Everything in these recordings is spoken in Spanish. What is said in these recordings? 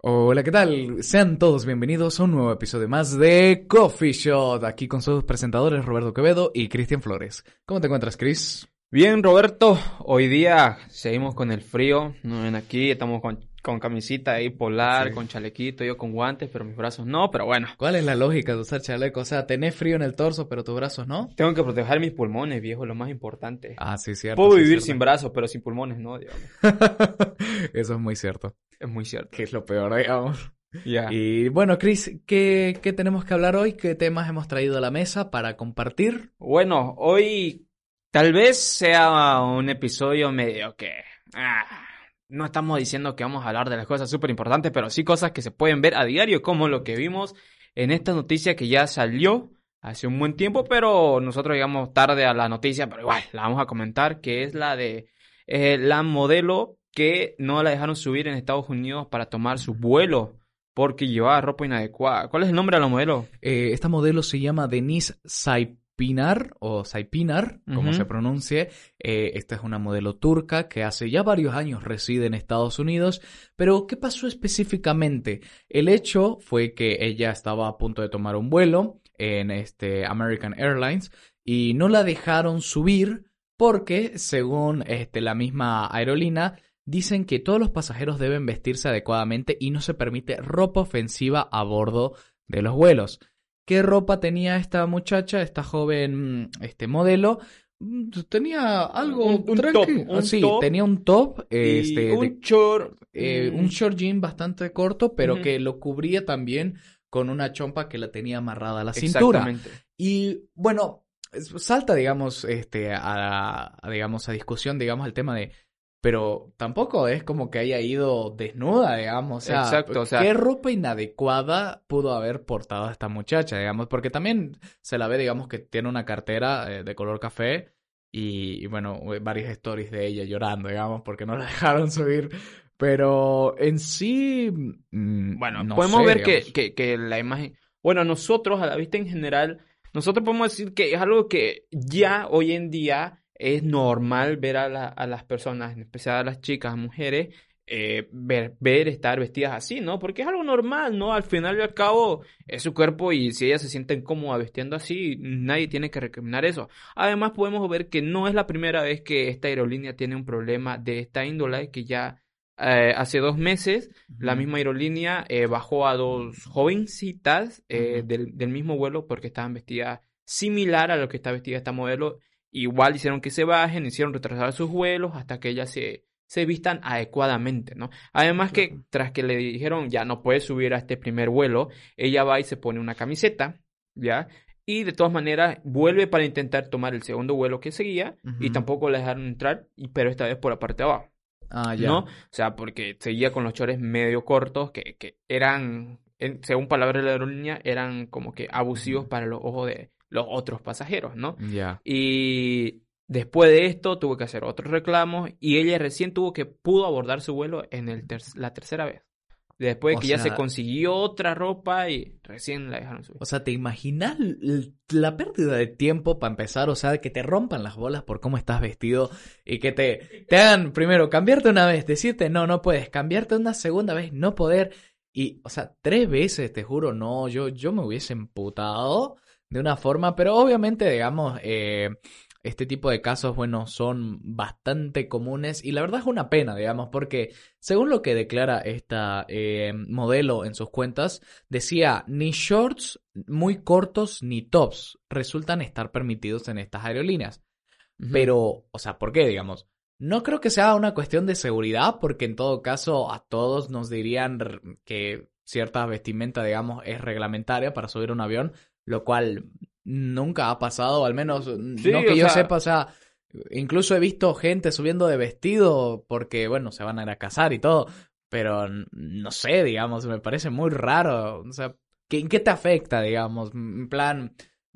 Hola, ¿qué tal? Sean todos bienvenidos a un nuevo episodio más de Coffee Shot, aquí con sus presentadores Roberto Quevedo y Cristian Flores. ¿Cómo te encuentras, Chris? Bien, Roberto, hoy día seguimos con el frío, aquí, estamos con, con camisita ahí polar, Sí. con chalequito, yo con guantes, pero mis brazos no, pero bueno, ¿Cuál es la lógica de usar chaleco? O sea, tenés frío en el torso, pero tus brazos no. tengo que proteger mis pulmones, viejo, lo más importante. Ah, sí, cierto. Puedo sí, vivir cierto. sin brazos, pero sin pulmones no, digamos. Eso es muy cierto. Es muy cierto. Que es lo peor, digamos. Ya. Y bueno, Chris, ¿qué, ¿qué tenemos que hablar hoy? ¿Qué temas hemos traído a la mesa para compartir? Bueno, hoy tal vez sea un episodio medio que... ah, no estamos diciendo que vamos a hablar de las cosas súper importantes, pero sí cosas que se pueden ver a diario, como lo que vimos en esta noticia que ya salió hace un buen tiempo, pero nosotros llegamos tarde a la noticia, pero igual la vamos a comentar, que es la de eh, la modelo que no la dejaron subir en Estados Unidos para tomar su vuelo porque llevaba ropa inadecuada. ¿Cuál es el nombre de la modelo? Eh, esta modelo se llama Denise Saipinar o Saipinar, como se pronuncie. Eh, esta es una modelo turca que hace ya varios años reside en Estados Unidos. Pero, ¿qué pasó específicamente? El hecho fue que ella estaba a punto de tomar un vuelo en este American Airlines y no la dejaron subir porque, según este, la misma aerolínea, dicen que todos los pasajeros deben vestirse adecuadamente y no se permite ropa ofensiva a bordo de los vuelos. ¿Qué ropa tenía esta muchacha, esta joven este modelo? Tenía algo Un- top, un sí, top tenía un top, este, de- un short. eh, mm, un short jean bastante corto, pero que lo cubría también con una chompa que la tenía amarrada a la cintura. Exactamente. Y bueno, salta, digamos, este, a, a, digamos, a discusión, digamos, el tema de, pero tampoco es como que haya ido desnuda, digamos, o sea, Exacto, o sea- ¿qué ropa inadecuada pudo haber portado esta muchacha, digamos? Porque también se la ve, digamos, que tiene una cartera eh, de color café y, y, bueno, eh, varias stories de ella llorando, digamos, porque no la dejaron subir. Pero en sí, mm, Bueno, no podemos sé, ver que, que la imagen. Bueno, nosotros, a la vista en general, nosotros podemos decir que es algo que ya hoy en día es normal ver a, la- a las personas, en especial a las chicas, a mujeres, eh, ver, ver estar vestidas así, ¿no? Porque es algo normal, ¿no? Al final y al cabo es su cuerpo y si ellas se sienten cómodas vistiendo así, nadie tiene que recriminar eso. Además, podemos ver que no es la primera vez que esta aerolínea tiene un problema de esta índole, que ya eh, hace dos meses la misma aerolínea eh, bajó a dos jovencitas Ujú. del, del mismo vuelo porque estaban vestidas similar a lo que está vestida esta modelo. Igual hicieron que se bajen, hicieron retrasar sus vuelos hasta que ellas se, se vistan adecuadamente, ¿no? Además que Claro. tras que le dijeron ya no puedes subir a este primer vuelo, ella va y se pone una camiseta, ¿ya? Y de todas maneras vuelve para intentar tomar el segundo vuelo que seguía y tampoco la dejaron entrar, y- pero esta vez por la parte de abajo. Ah, ya. ¿no? O sea, porque seguía con los chores medio cortos que, que eran, en- según palabras de la aerolínea, eran como que abusivos para los ojos de los otros pasajeros, ¿no? Ya. Y después de esto tuvo que hacer otros reclamos y ella recién tuvo que pudo abordar su vuelo en el ter- la tercera vez. Después de que ya se consiguió otra ropa y recién la dejaron subir. O sea, ¿te imaginas la pérdida de tiempo para empezar? O sea, que te rompan las bolas por cómo estás vestido y que te, te hagan primero cambiarte una vez, decirte no, no puedes, cambiarte una segunda vez, no poder. Y, o sea, tres veces, te juro, no, yo, yo me hubiese emputado de una forma, pero obviamente, digamos, eh, este tipo de casos, bueno, son bastante comunes y la verdad es una pena, digamos, porque según lo que declara esta eh, modelo en sus cuentas, decía, ni shorts muy cortos ni tops resultan estar permitidos en estas aerolíneas. Pero, o sea, ¿por qué, digamos? No creo que sea una cuestión de seguridad, porque en todo caso a todos nos dirían que cierta vestimenta, digamos, es reglamentaria para subir a un avión, lo cual nunca ha pasado, al menos Sí, no que yo sea- sepa, o sea, incluso he visto gente subiendo de vestido porque, bueno, se van a ir a casar y todo, pero no sé, digamos, me parece muy raro. O sea, ¿qué, ¿en qué te afecta, digamos? En plan,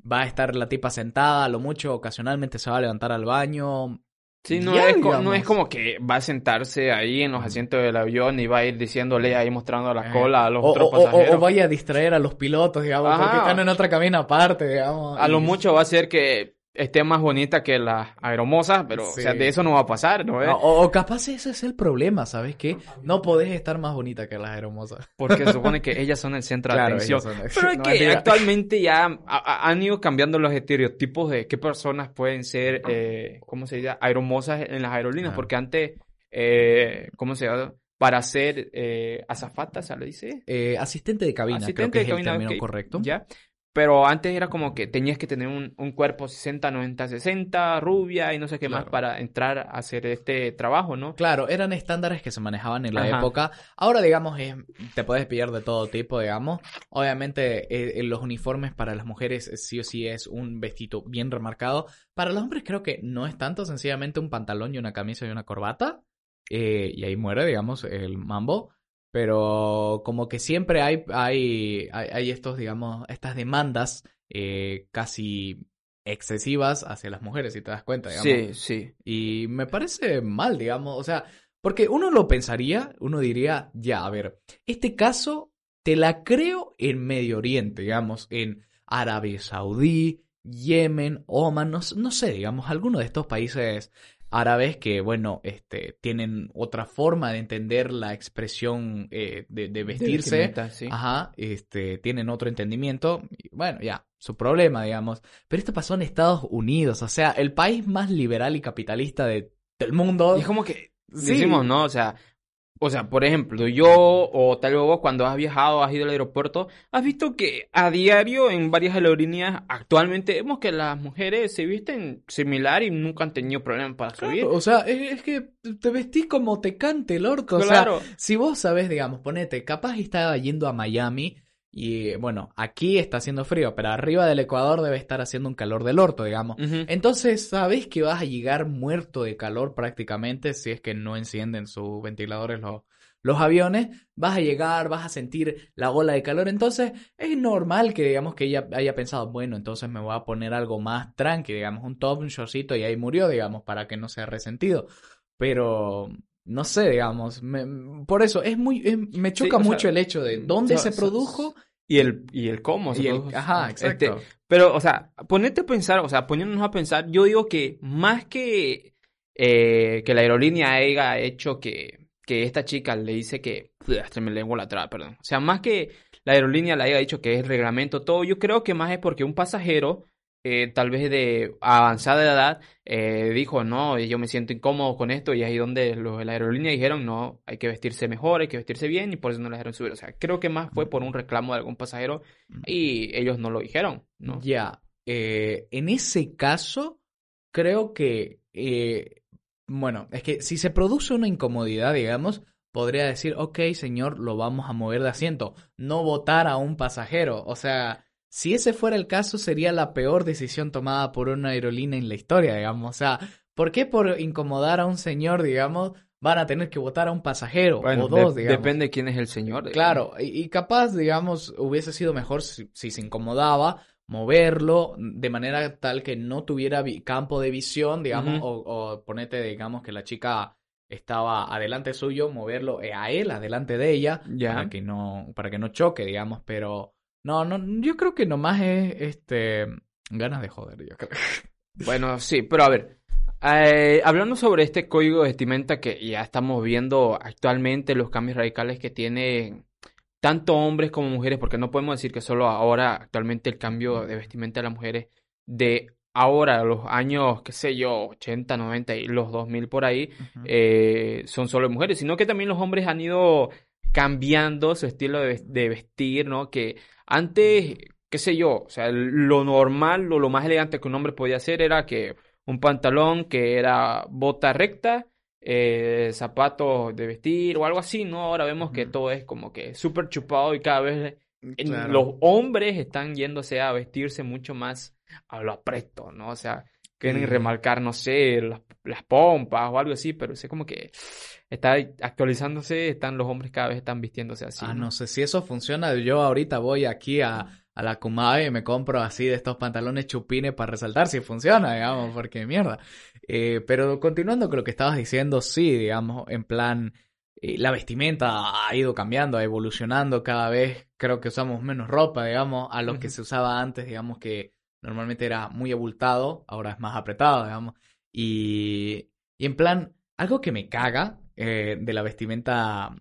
va a estar la tipa sentada, a lo mucho, ocasionalmente se va a levantar al baño. Sí, no, Ya, es, no como que va a sentarse ahí en los asientos del avión y va a ir diciéndole ahí mostrando la Eh, cola a los o, otros o- o- pasajeros. o vaya a distraer a los pilotos, digamos, porque están en otra cabina aparte, digamos. A lo mucho va a ser que esté más bonita que las aeromosas, pero o sea, de eso no va a pasar, ¿no? No, o, o capaz ese es el problema, ¿sabes qué? No podés estar más bonita que las hermosas. Porque se supone que ellas son el centro de atención. son- Pero es no, que actualmente ya han ido cambiando los estereotipos de qué personas pueden ser, eh, ¿cómo se dice? Aeromosas en las aerolíneas. Porque antes, eh, ¿cómo se llama? Para ser eh, azafata, ¿se le dice? Eh, asistente de cabina, creo Asistente que de es cabina, el término correcto. Ya. Pero antes era como que tenías que tener un, un cuerpo 60, 90, 60, rubia y no sé qué más para entrar a hacer este trabajo, ¿no? Claro, eran estándares que se manejaban en la Ajá. época. Ahora, digamos, es- te puedes pillar de todo tipo, digamos. Obviamente, eh, en los uniformes para las mujeres eh, sí o sí es un vestido bien remarcado. Para los hombres creo que no es tanto, sencillamente un pantalón y una camisa y una corbata. Eh, y ahí muere, digamos, el mambo. Pero como que siempre hay, hay, hay, hay estos, digamos, estas demandas eh, casi excesivas hacia las mujeres, si te das cuenta, digamos. Sí, sí. Y me parece mal, digamos, o sea, porque uno lo pensaría, uno diría, ya, a ver, este caso te la creo en Medio Oriente, digamos, en Arabia Saudí, Yemen, Oman, no, no sé, digamos, alguno de estos países árabes que, bueno, este, tienen otra forma de entender la expresión eh, de, de vestirse. sí. Ajá, este, tienen otro entendimiento. Y bueno, ya, su problema, digamos. Pero esto pasó en Estados Unidos, o sea, el país más liberal y capitalista de, del mundo. Y es como que Sí. decimos, ¿no? O sea, o sea, por ejemplo, yo o tal vez vos cuando has viajado, has ido al aeropuerto, has visto que a diario en varias aerolíneas actualmente vemos que las mujeres se visten similar y nunca han tenido problemas para subir. Claro, o sea, es, que te vestís como te cante el orto. O sea, Claro. si vos sabés, digamos, ponete, capaz estaba yendo a Miami y, bueno, aquí está haciendo frío, pero arriba del Ecuador debe estar haciendo un calor del orto, digamos. Entonces, sabes que vas a llegar muerto de calor prácticamente si es que no encienden sus ventiladores los, los aviones. Vas a llegar, vas a sentir la ola de calor. Entonces, es normal que digamos que ella haya pensado, bueno, entonces me voy a poner algo más tranqui, digamos, un top, un shortcito y ahí murió, digamos, para que no sea resentido. Pero no sé, digamos, me- por eso es muy es- me Sí, choca sea, mucho el hecho de dónde o sea, se produjo Y el, y el cómo. se y el produjo. ajá, Este, exacto. Pero, o sea, ponerte a pensar, o sea, poniéndonos a pensar, yo digo que más que eh, que la aerolínea haya hecho que, que esta chica le dice que... Se me lengua la traba, perdón. O sea, más que la aerolínea le haya dicho que es reglamento todo, yo creo que más es porque un pasajero, eh, tal vez de avanzada edad, eh, dijo, no, yo me siento incómodo con esto, y ahí donde los de la aerolínea dijeron, no, hay que vestirse mejor, hay que vestirse bien, y por eso no la dejaron subir. O sea, creo que más fue por un reclamo de algún pasajero, y ellos no lo dijeron, ¿no? Ya, eh, en ese caso, creo que, bueno, es que si se produce una incomodidad, digamos, podría decir, ok, señor, lo vamos a mover de asiento, no votar a un pasajero. O sea, si ese fuera el caso, sería la peor decisión tomada por una aerolínea en la historia, digamos. O sea, ¿por qué por incomodar a un señor, digamos, van a tener que votar a un pasajero Bueno, o dos, de- digamos? depende de quién es el señor. digamos. Claro, y, y capaz, digamos, hubiese sido mejor si, si se incomodaba moverlo de manera tal que no tuviera vi- campo de visión, digamos, o, o ponete, digamos, que la chica estaba adelante suyo, moverlo eh, a él, adelante de ella, Ya. para que no, para que no choque, digamos, pero no, no, yo creo que nomás es, este, ganas de joder, yo creo. Bueno, sí, pero a ver, eh, hablando sobre este código de vestimenta que ya estamos viendo actualmente, los cambios radicales que tiene tanto hombres como mujeres, porque no podemos decir que solo ahora, actualmente, el cambio de vestimenta de las mujeres de ahora, los años, qué sé yo, 80, 90 y los 2000 por ahí, eh, son solo mujeres, sino que también los hombres han ido cambiando su estilo de, ves- de vestir, ¿no? Que antes, qué sé yo, o sea, lo normal o lo más elegante que un hombre podía hacer era que un pantalón que era bota recta, eh, zapatos de vestir o algo así, ¿no? Ahora vemos que todo es como que súper chupado y cada vez Claro. los hombres están yéndose a vestirse mucho más a lo apresto, ¿no? O sea, quieren Y- remarcar, no sé, las, las pompas o algo así, pero sé como que está actualizándose, están los hombres cada vez están vistiéndose así. Ah, ¿no? no sé si eso funciona. Yo ahorita voy aquí a, a la Kumabe y me compro así de estos pantalones chupines para resaltar si funciona, digamos, porque mierda. Eh, pero continuando con lo que estabas diciendo, sí, digamos, en plan, eh, la vestimenta ha ido cambiando, ha evolucionando cada vez. Creo que usamos menos ropa, digamos, a lo que se usaba antes, digamos, que normalmente era muy abultado, ahora es más apretado, digamos. Y, y en plan, algo que me caga eh, de la vestimenta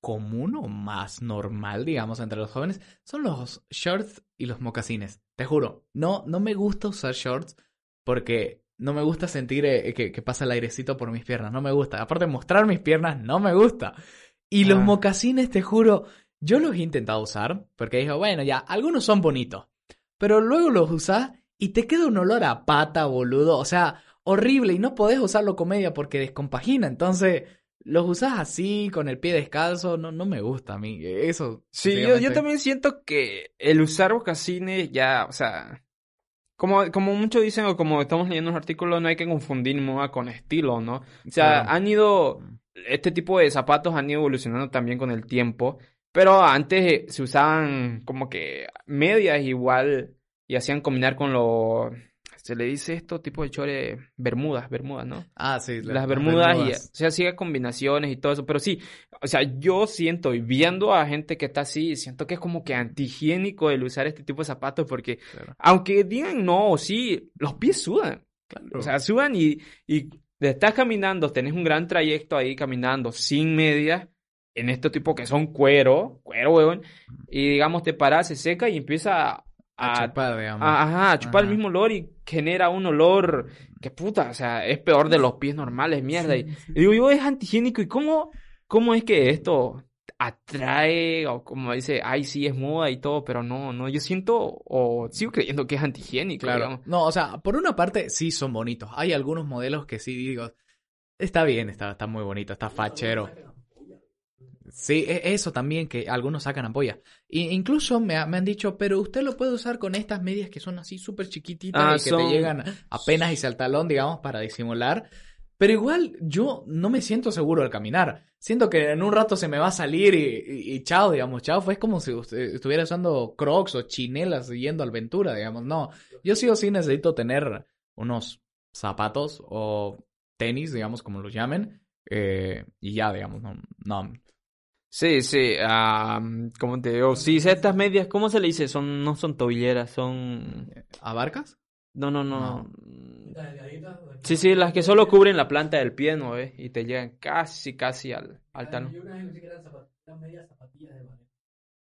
común o más normal, digamos, entre los jóvenes, son los shorts y los mocasines. Te juro, no, no me gusta usar shorts porque no me gusta sentir eh, que, que pasa el airecito por mis piernas. No me gusta. Aparte, mostrar mis piernas no me gusta. Y los Ah. mocasines, te juro, yo los he intentado usar porque digo, bueno, ya, algunos son bonitos. Pero luego los usás y te queda un olor a pata, boludo. O sea, horrible. Y no podés usarlo con media porque descompagina. Entonces, los usás así, con el pie descalzo. No, no me gusta a mí. Eso. Sí, yo, también siento que el usar mocasines ya, o sea, como, como muchos dicen o como estamos leyendo en los artículos, no hay que confundir moda con estilo, ¿no? O sea, Claro. han ido, este tipo de zapatos han ido evolucionando también con el tiempo, pero antes eh, se usaban como que medias igual y hacían combinar con lo, se le dice esto, tipo de chore, bermudas, bermudas, ¿no? Ah, sí. la- las bermudas, y, o sea, hacía combinaciones y todo eso, pero sí, o sea, yo siento, y viendo a gente que está así, siento que es como que antihigiénico el usar este tipo de zapatos, porque Claro. aunque digan no o sí, los pies sudan, Claro. o sea, sudan y, y estás caminando, tenés un gran trayecto ahí caminando sin medias, en este tipo que son cuero, cuero, weón, y digamos te paras, se seca y empieza a... a chupar, digamos. a- ajá, a chupar el mismo olor y genera un olor que puta, o sea, es peor de los pies normales, mierda. Y, y digo yo, es antihigiénico. ¿Y cómo, cómo es que esto atrae o como dice, ay, sí, es moda y todo, pero no, no, yo siento o sigo creyendo que es antihigiénico, Claro. digamos. No, o sea, por una parte sí son bonitos. Hay algunos modelos que sí digo, está bien, está, está muy bonito, está fachero. Sí, e- eso también, que algunos sacan ampollas. Y incluso me, ha- me han dicho, pero usted lo puede usar con estas medias que son así súper chiquititas Ah, y que son- te llegan apenas y al talón, digamos, para disimular. Pero igual yo no me siento seguro al caminar. Siento que en un rato se me va a salir y, y- y chao, digamos, chao. Fue como si usted estuviera usando crocs o chinelas yendo a aventura, digamos. No, yo sí o sí necesito tener unos zapatos o tenis, digamos, como los llamen. eh, y ya, digamos, no, no, Sí, sí, ah, como te digo, sí, estas medias, ¿cómo se le dice? Son, no son tobilleras, son... ¿Abarcas? No, no, no. No. Sí, sí, las que solo cubren la planta del pie, ¿no ves? Y te llegan casi, casi al, al talón.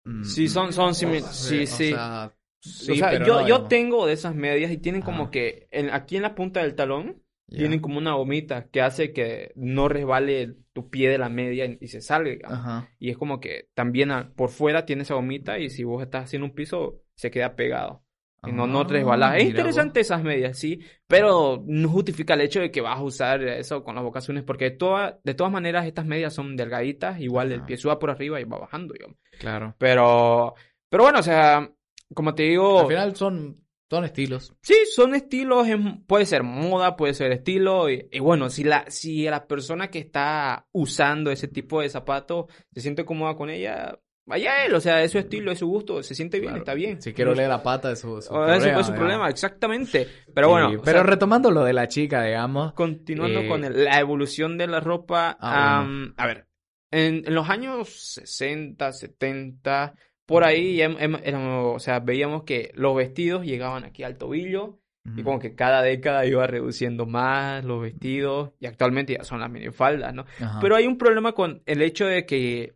Mm, Sí, son, son simi- sí, o sí. sea, sí, o sea, pero yo, no, yo digamos. tengo de esas medias y tienen como que en- aquí en la punta del talón tienen como una gomita que hace que no resbale tu pie de la media y se salga. Ajá. Y es como que también a- por fuera tiene esa gomita y si vos estás haciendo un piso se queda pegado. Y no, no Ah, resbalas. Es mira interesante esas medias, sí, pero no justifica el hecho de que vas a usar eso con las vocaciones, porque de, toda- de todas maneras estas medias son delgaditas, igual el pie suba por arriba y va bajando, digamos. Claro. Pero, pero bueno, o sea, como te digo, Al final son, son estilos. sí, son estilos, es- puede ser moda, puede ser estilo, y, y bueno, si la, si la persona que está usando ese tipo de zapatos se siente cómoda con ella, vaya él, o sea, es su estilo, es su gusto, se siente bien, Claro. está bien. Si quiero leer la pata de su, su ese problema, fue su problema, exactamente. Pero bueno, Sí, pero sea, retomando lo de la chica, digamos. continuando eh, con el- la evolución de la ropa, Ah, a ver, en, en los años 60, 70, por ahí, em- em- éramos- o sea, veíamos que los vestidos llegaban aquí al tobillo y como que cada década iba reduciendo más los vestidos y actualmente ya son las minifaldas, ¿no? ajá. Pero hay un problema con el hecho de que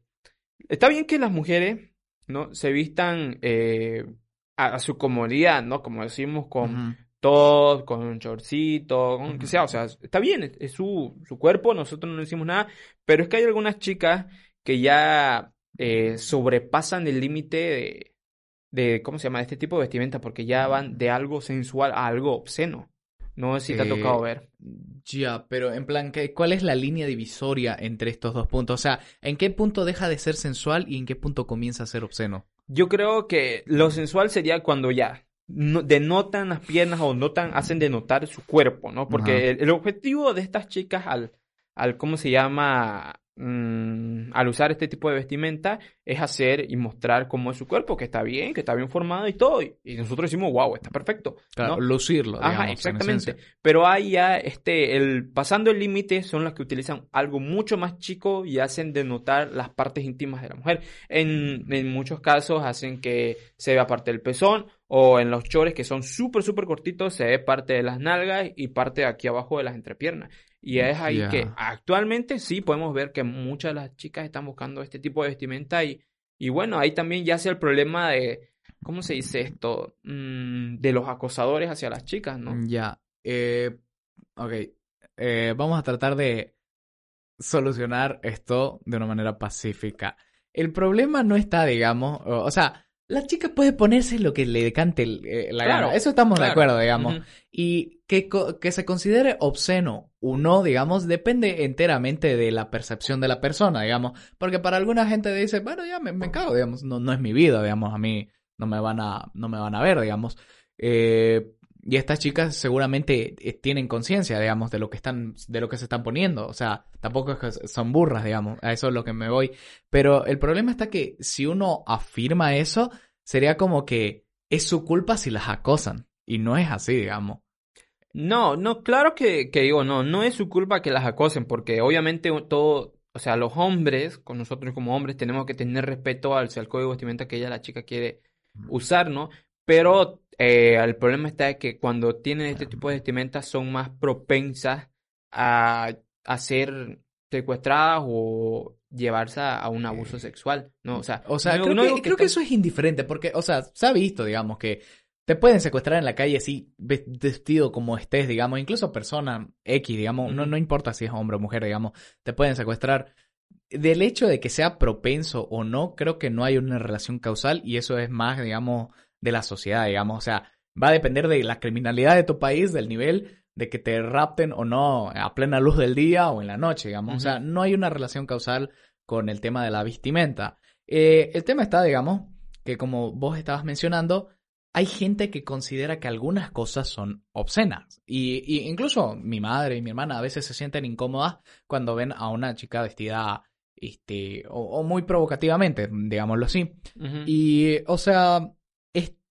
está bien que las mujeres, ¿no? Se vistan eh, a, a su comodidad, ¿no? Como decimos, con Ujú. top, con un shortcito, con lo que sea, o sea, está bien, es, es su, su cuerpo, nosotros no le decimos nada, pero es que hay algunas chicas que ya eh, sobrepasan el límite de, de, ¿cómo se llama?, de este tipo de vestimenta, porque ya van de algo sensual a algo obsceno. No sé si te ha Eh, tocado ver. Ya, pero en plan, ¿qué- ¿cuál es la línea divisoria entre estos dos puntos? O sea, ¿en qué punto deja de ser sensual y en qué punto comienza a ser obsceno? Yo creo que lo sensual sería cuando ya no- denotan las piernas o notan, hacen denotar su cuerpo, ¿no? Porque el, el objetivo de estas chicas al, al ¿cómo se llama? Mm, al usar este tipo de vestimenta es hacer y mostrar cómo es su cuerpo, que está bien, que está bien formado y todo. Y, y nosotros decimos, wow, está perfecto. Claro, ¿no? lucirlo, digamos, Ajá, en exactamente. Pero hay ya, este, el, pasando el límite son las que utilizan algo mucho más chico y hacen denotar las partes íntimas de la mujer. En, en muchos casos hacen que se vea parte del pezón o en los chores que son súper, súper cortitos se ve parte de las nalgas y parte de aquí abajo de las entrepiernas. Y es ahí que actualmente sí podemos ver que muchas de las chicas están buscando este tipo de vestimenta y, y bueno, ahí también ya sea el problema de, ¿cómo se dice esto? Mm, de los acosadores hacia las chicas, ¿no? Ya. Eh, ok. Eh, vamos a tratar de solucionar esto de una manera pacífica. El problema no está, digamos, o, o sea, la chica puede ponerse lo que le cante el- eh, la Claro, gana. Eso estamos de acuerdo, digamos. Y que, que se considere obsceno o no, digamos, depende enteramente de la percepción de la persona, digamos. Porque para alguna gente dice, bueno, ya me, me cago, digamos, no, no es mi vida, digamos, a mí no me van a, no me van a ver, digamos. Eh, y estas chicas seguramente eh, tienen conciencia, digamos, de lo que están, de lo que se están poniendo. O sea, tampoco es que son burras, digamos. A eso es lo que me voy. Pero el problema está que si uno afirma eso, sería como que es su culpa si las acosan. Y no es así, digamos. No, no, claro que, que digo, no, no es su culpa que las acosen, porque obviamente todo, o sea, los hombres, con nosotros como hombres, tenemos que tener respeto al, al código de vestimenta que ella, la chica, quiere usar, ¿no? Pero eh, el problema está en que cuando tienen este tipo de vestimentas son más propensas a, a ser secuestradas o llevarse a, a un abuso sexual, ¿no? O sea, O sea, no- creo, no que, creo eso es indiferente, porque, o sea, se ha visto, digamos, que te pueden secuestrar en la calle así, ve- vestido como estés, digamos, incluso persona X, digamos, no, no importa si es hombre o mujer, digamos, te pueden secuestrar. Del hecho de que sea propenso o no, creo que no hay una relación causal y eso es más, digamos, de la sociedad, digamos, o sea, va a depender de la criminalidad de tu país, del nivel de que te rapten o no a plena luz del día o en la noche, digamos, o sea, no hay una relación causal con el tema de la vestimenta. Eh, el tema está, digamos, que como vos estabas mencionando, hay gente que considera que algunas cosas son obscenas. Y, y incluso mi madre y mi hermana a veces se sienten incómodas cuando ven a una chica vestida este, o, o muy provocativamente, digámoslo así. Y, o sea,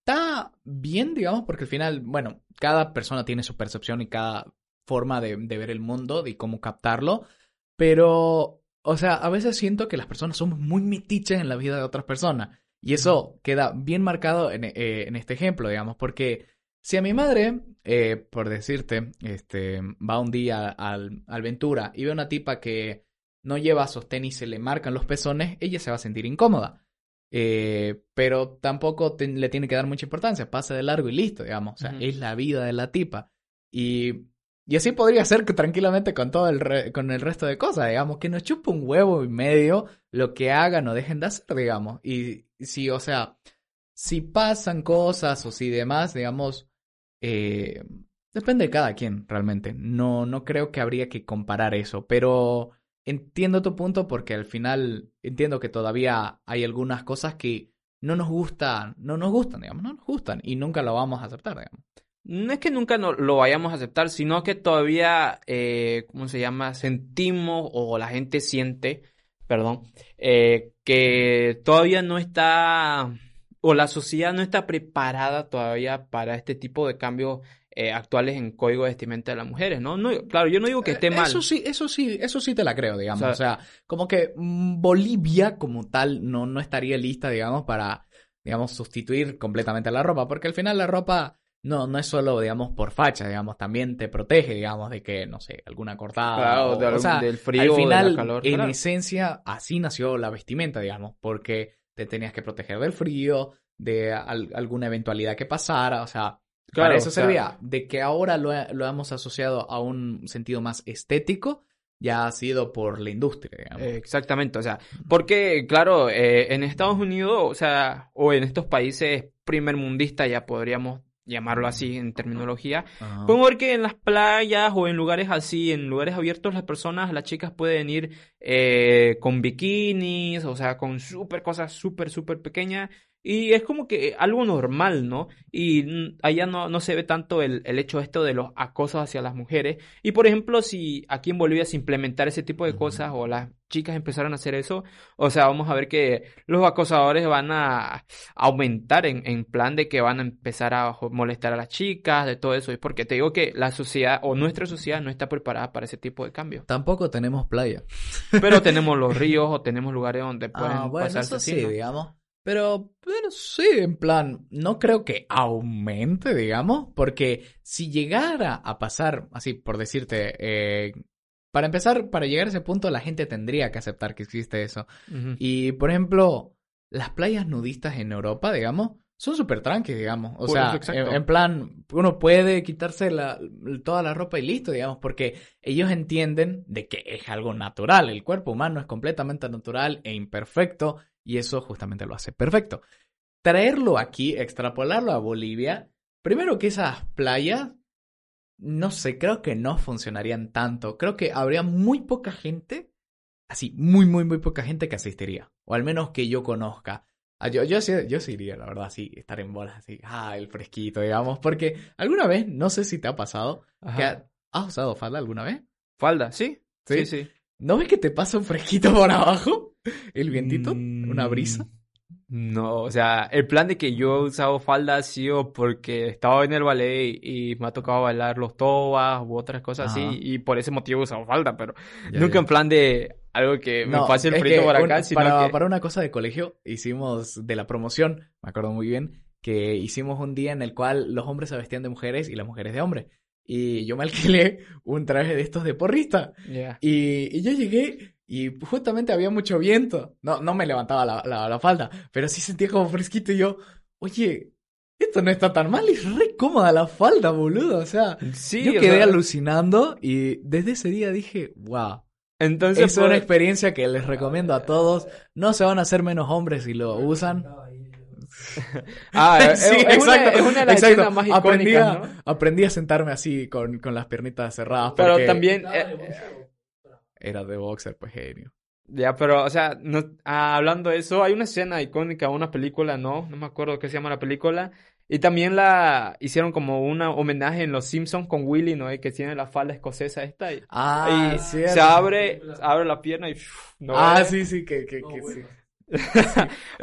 está bien, digamos, porque al final, bueno, cada persona tiene su percepción y cada forma de, de ver el mundo y cómo captarlo, pero, o sea, a veces siento que las personas somos muy metiches en la vida de otras personas. Y eso queda bien marcado en, eh, en este ejemplo, digamos, porque si a mi madre, eh, por decirte, este, va un día al, al Ventura y ve una tipa que no lleva sostén y se le marcan los pezones, ella se va a sentir incómoda. Eh, pero tampoco te- le tiene que dar mucha importancia, pasa de largo y listo, digamos. O sea, es la vida de la tipa. Y, y así podría ser que tranquilamente con todo el, re- con el resto de cosas, digamos, que nos chupa un huevo y medio lo que hagan o dejen de hacer, digamos. Y si, o sea, si pasan cosas o si demás, digamos, eh, depende de cada quien, realmente. No, no creo que habría que comparar eso, pero entiendo tu punto porque al final entiendo que todavía hay algunas cosas que no nos gustan, no nos gustan, digamos, no nos gustan y nunca lo vamos a aceptar, digamos. No es que nunca no, lo vayamos a aceptar, sino que todavía, eh, ¿cómo se llama? Sentimos o la gente siente, perdón, eh, que todavía no está, o la sociedad no está preparada todavía para este tipo de cambios eh, actuales en código de vestimenta de las mujeres, ¿no? No, claro, yo no digo que esté Eh, mal. Eso sí, eso sí, eso sí te la creo, digamos. O O sea- como que mm, Bolivia como tal no, no estaría lista, digamos, para, digamos, sustituir completamente la ropa, porque al final la ropa no, no es solo, digamos, por facha, digamos, también te protege, digamos, de que, no sé, alguna cortada. Claro, o, de o algún- sea, del frío, al de la final, calor, en claro. esencia, así nació la vestimenta, digamos, porque te tenías que proteger del frío, de al- alguna eventualidad que pasara, o sea, Claro, para eso servía. De que ahora lo, lo hemos asociado a un sentido más estético, ya ha sido por la industria, digamos. Exactamente, o sea, porque, claro, eh, en Estados Unidos, o sea, o en estos países primermundistas, ya podríamos llamarlo así en terminología, podemos ver que en las playas o en lugares así, en lugares abiertos, las personas, las chicas pueden ir eh, con bikinis, o sea, con súper cosas súper, súper pequeñas, y es como que algo normal, ¿no? Y allá no, no se ve tanto el, el hecho esto de los acosos hacia las mujeres. Y por ejemplo, si aquí en Bolivia se implementara ese tipo de cosas o las chicas empezaran a hacer eso, o sea, vamos a ver que los acosadores van a aumentar en, en plan de que van a empezar a molestar a las chicas, de todo eso. Es porque te digo que la sociedad o nuestra sociedad no está preparada para ese tipo de cambios. Tampoco tenemos playa. Pero tenemos los ríos o tenemos lugares donde pueden Ah, bueno, pasarse eso así, sí, ¿no? digamos. Pero, pero sí, en plan, no creo que aumente, digamos, porque si llegara a pasar, así por decirte, eh, para empezar, para llegar a ese punto, la gente tendría que aceptar que existe eso. Y, por ejemplo, las playas nudistas en Europa, digamos, son súper tranquilas, digamos. O sea, en, en plan, uno puede quitarse la, toda la ropa y listo, digamos, porque ellos entienden de que es algo natural. El cuerpo humano es completamente natural e imperfecto y eso justamente lo hace perfecto. Traerlo aquí, extrapolarlo a Bolivia, primero que esas playas, no sé, creo que no funcionarían tanto. Creo que habría muy poca gente así, muy, muy, muy poca gente que asistiría. O al menos que yo conozca. Ah, Yo, yo, sí, yo sí iría, la verdad, sí, estar en bolas así, ah, el fresquito, digamos. Porque alguna vez, no sé si te ha pasado, que ha- ¿has usado falda alguna vez? Falda, ¿sí? Sí. Sí, sí. ¿No ves que te pasa un fresquito por abajo? ¿El vientito? ¿Una brisa? Mm, No, o sea, el plan de que yo he usado falda ha sido porque estaba en el ballet y, me ha tocado bailar los tobas u otras cosas Ajá. así y por ese motivo he usado falda, pero Ya, nunca ya. en plan de algo que me pase el frito por acá, un- sino para, que... para una cosa de colegio hicimos de la promoción, me acuerdo muy bien, que hicimos un día en el cual los hombres se vestían de mujeres y las mujeres de hombres. Y yo me alquilé un traje de estos de porrista. Ya. Y, y yo llegué y justamente había mucho viento. No, no me levantaba la, la, la falda, pero sí sentía como fresquito y yo, oye, esto no está tan mal, es re cómoda la falda, boludo. O sea, Sí, yo o quedé sea, alucinando y desde ese día dije, wow. Entonces, Es una experiencia que les recomiendo a todos. No se van a hacer menos hombres si lo usan. ah, es, Sí, es una, es una de las exacto. escenas más aprendí, icónicas, a, ¿no? aprendí a sentarme así con, con las piernitas cerradas. Pero porque también... eh, Era de boxer, pues genio. Ya, pero, o sea, no, ah, hablando de eso, hay una escena icónica, una película, ¿no? No me acuerdo qué se llama la película. Y también la hicieron como un homenaje en Los Simpsons con Willy, ¿no? Y que tiene la falda escocesa esta. Y, Ah, y cierto. se abre, abre la pierna y... uf, no Ah, ve. sí, sí, que, que, que sí.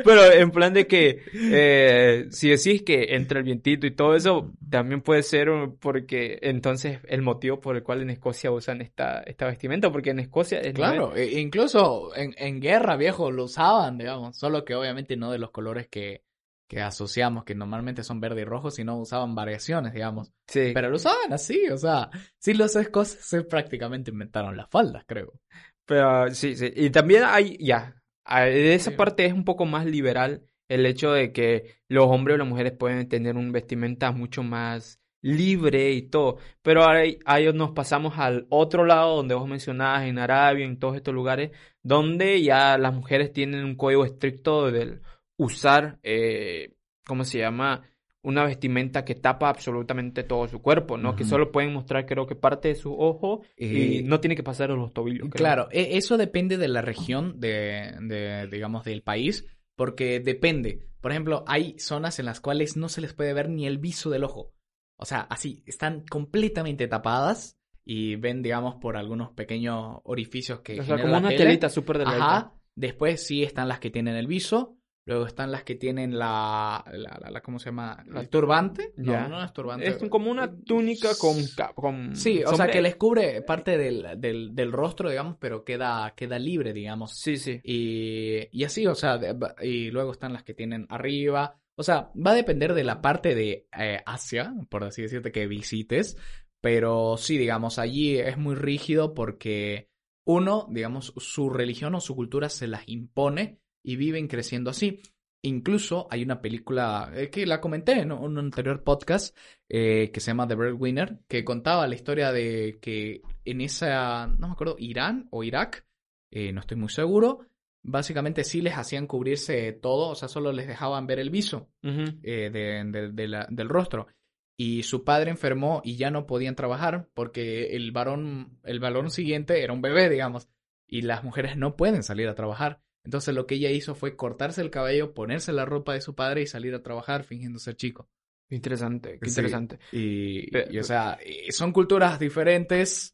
Pero en plan de que eh, si decís que entre el vientito y todo eso, también puede ser porque entonces el motivo por el cual en Escocia usan esta, esta vestimenta, porque en Escocia es Claro, e- incluso en, en guerra, viejo, lo usaban, digamos. Solo que obviamente no de los colores que, que asociamos, que normalmente son verde y rojo, sino usaban variaciones, digamos. Sí. Pero lo usaban así, o sea, sí, los escoceses prácticamente inventaron las faldas, creo. Pero sí, sí. Y también hay, ya, de esa parte es un poco más liberal el hecho de que los hombres o las mujeres pueden tener un vestimenta mucho más libre y todo. Pero ahí, ahí nos pasamos al otro lado donde vos mencionabas, en Arabia, en todos estos lugares, donde ya las mujeres tienen un código estricto del usar, eh, ¿cómo se llama? Una vestimenta que tapa absolutamente todo su cuerpo, ¿no? Que solo pueden mostrar, creo que parte de su ojo y Eh, no tiene que pasar a los tobillos. creo. Claro, e- eso depende de la región de, de, digamos, del país, porque depende. Por ejemplo, hay zonas en las cuales no se les puede ver ni el viso del ojo. O sea, así, están completamente tapadas y ven, digamos, por algunos pequeños orificios que O sea, como la una tele. telita súper delgadita. Ajá. Después sí están las que tienen el viso. Luego están las que tienen la, la, la- la- ¿cómo se llama? El turbante. No, no es turbante. Es como una túnica con... con Sí, o sea, que les cubre parte del, del, del rostro, digamos, pero queda, queda libre, digamos. Sí, sí. Y, y así, o sea, de- y luego están las que tienen arriba. O sea, va a depender de la parte de eh, Asia, por así decirte, que visites. Pero sí, digamos, allí es muy rígido porque uno, digamos, su religión o su cultura se las impone y viven creciendo así. Incluso hay una película eh, que la comenté en un anterior podcast eh, que se llama The Breadwinner, que contaba la historia de que en esa, no me acuerdo, Irán o Irak, eh, no estoy muy seguro, básicamente sí les hacían cubrirse todo, o sea, solo les dejaban ver el viso eh, de- de- de la- del rostro. Y su padre enfermó y ya no podían trabajar porque el varón, el varón siguiente era un bebé, digamos, y las mujeres no pueden salir a trabajar. Entonces lo que ella hizo fue cortarse el cabello, ponerse la ropa de su padre y salir a trabajar fingiendo ser chico. Interesante, qué Sí. interesante. Y, o sea, y son culturas diferentes.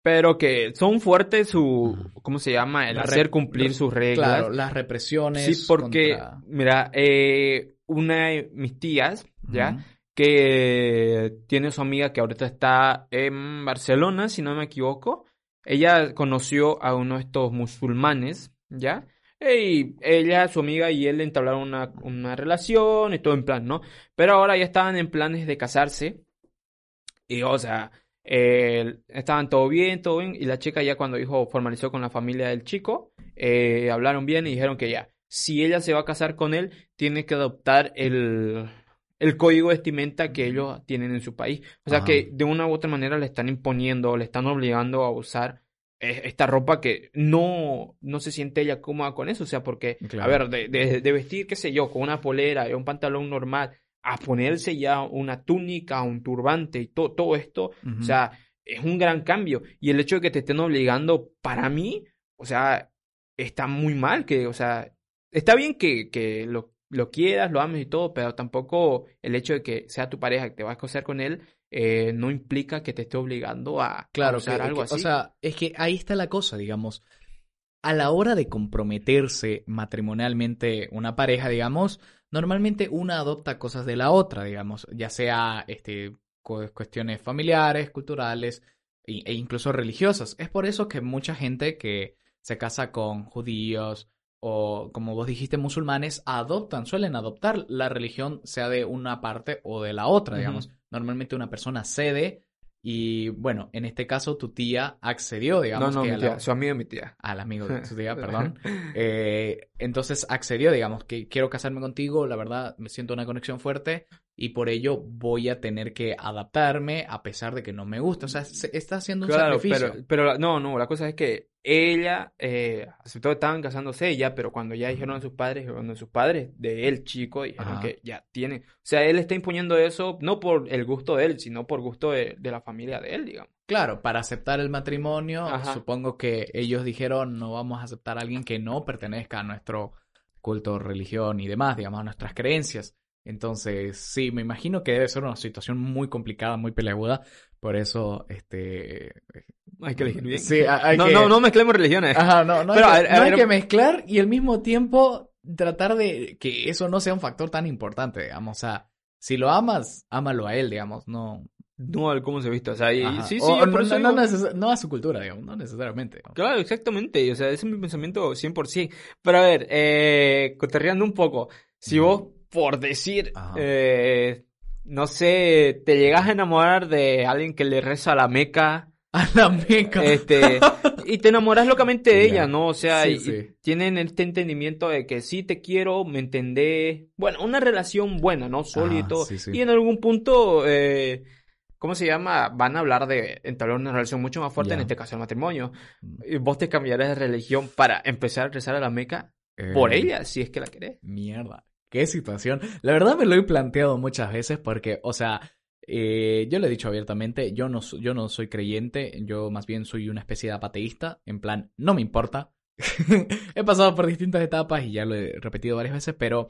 Pero que son fuertes su, ¿cómo se llama? El hacer cumplir sus reglas. Claro, las represiones. Sí, porque, contra- mira, eh, una de mis tías, ¿ya? Que tiene su amiga que ahorita está en Barcelona, si no me equivoco. Ella conoció a uno de estos musulmanes, ¿ya? Y ella, su amiga y él entablaron una, una relación y todo en plan, ¿no? Pero ahora ya estaban en planes de casarse. Y, o sea, eh, estaban todo bien, todo bien. Y la chica ya cuando dijo, formalizó con la familia del chico, eh, hablaron bien y dijeron que ya, si ella se va a casar con él, tiene que adoptar el, el código de vestimenta que ellos tienen en su país. O sea Ajá. que de una u otra manera le están imponiendo, le están obligando a usar esta ropa que no, no se siente ella cómoda con eso. O sea, porque, a Claro. ver, de, de, de vestir, qué sé yo, con una polera y un pantalón normal, a ponerse ya una túnica, un turbante y to- todo esto, Ujú. o sea, es un gran cambio. Y el hecho de que te estén obligando, para mí, o sea, está muy mal. Que, o sea, está bien que, que lo, lo quieras, lo ames y todo, pero tampoco el hecho de que sea tu pareja, que te vas a casar con él, eh, no implica que te esté obligando a, Claro, usar que- algo que- así. O sea, es que ahí está la cosa, digamos. A la hora de comprometerse matrimonialmente una pareja, digamos, normalmente una adopta cosas de la otra, digamos, ya sea este, cu- cuestiones familiares, culturales e, incluso religiosas. Es por eso que mucha gente que se casa con judíos o, como vos dijiste, musulmanes, adoptan, suelen adoptar la religión, sea de una parte o de la otra, digamos. Normalmente una persona cede y, bueno, en este caso tu tía accedió, no, digamos, no, que mi a tía, la- su amigo mi tía. al amigo de tu tía, perdón. Eh, entonces accedió, digamos, que quiero casarme contigo, la verdad me siento una conexión fuerte y por ello voy a tener que adaptarme a pesar de que no me gusta. O sea, se- está haciendo un Claro, sacrificio. pero, pero no, no, la cosa es que ella eh, aceptó que estaban casándose ella, pero cuando ya dijeron a sus padres, cuando sus padres de él, chico, dijeron Ajá. que ya tiene, o sea, él está imponiendo eso no por el gusto de él, sino por gusto de, de la familia de él, digamos. Claro, para aceptar el matrimonio, Ajá. supongo que ellos dijeron no vamos a aceptar a alguien que no pertenezca a nuestro culto, religión y demás, digamos, a nuestras creencias. Entonces, sí, me imagino que debe ser una situación muy complicada, muy peleaguda. Por eso, este... Hay que elegir bien. Sí, hay no, que- no, no mezclemos religiones. Ajá, no, no, Pero, hay, a que, ver, a no hay ver- que mezclar y al mismo tiempo tratar de que eso no sea un factor tan importante, digamos. O sea, si lo amas, ámalo a él, digamos, no... No al cómo se viste, o sea, y, sí, sí, O yo no, por eso no, digo- no a su cultura, digamos, no necesariamente. digamos. Claro, exactamente. O sea, ese es mi pensamiento 100%. Pero a ver, eh, cotorreando un poco. Si Mm. vos, por decir, eh, no sé, te llegas a enamorar de alguien que le reza a la Meca, A la meca. este, y te enamoras locamente de ella, ¿no? O sea, Sí, y- y sí. tienen este entendimiento de que sí te quiero, me entendés. Bueno, una relación buena, ¿no? Sólida y todo. sí. Y en algún punto, eh, ¿cómo se llama? Van a hablar de entablar una relación mucho más fuerte, en este caso el matrimonio. Mm. ¿Y vos te cambiarás de religión para empezar a rezar a la Meca por Eh, ella, si es que la querés? Mierda. Qué situación. La verdad me lo he planteado muchas veces porque, o sea, eh, yo le he dicho abiertamente, yo no, yo no soy creyente, yo más bien soy una especie de apateísta, en plan, no me importa. he pasado por distintas etapas y ya lo he repetido varias veces, pero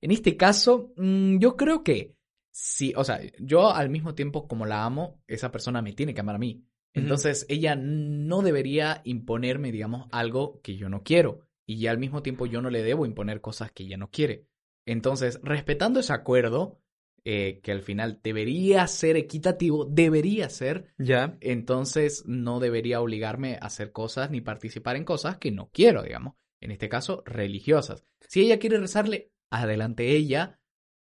en este caso, mm, yo creo que sí, o sea, yo al mismo tiempo como la amo, esa persona me tiene que amar a mí. Entonces, ella no debería imponerme, digamos, algo que yo no quiero. Y al mismo tiempo yo no le debo imponer cosas que ella no quiere. Entonces, respetando ese acuerdo, eh, que al final debería ser equitativo, debería ser, Ya. entonces no debería obligarme a hacer cosas ni participar en cosas que no quiero, digamos. En este caso, religiosas. Si ella quiere rezarle, adelante ella,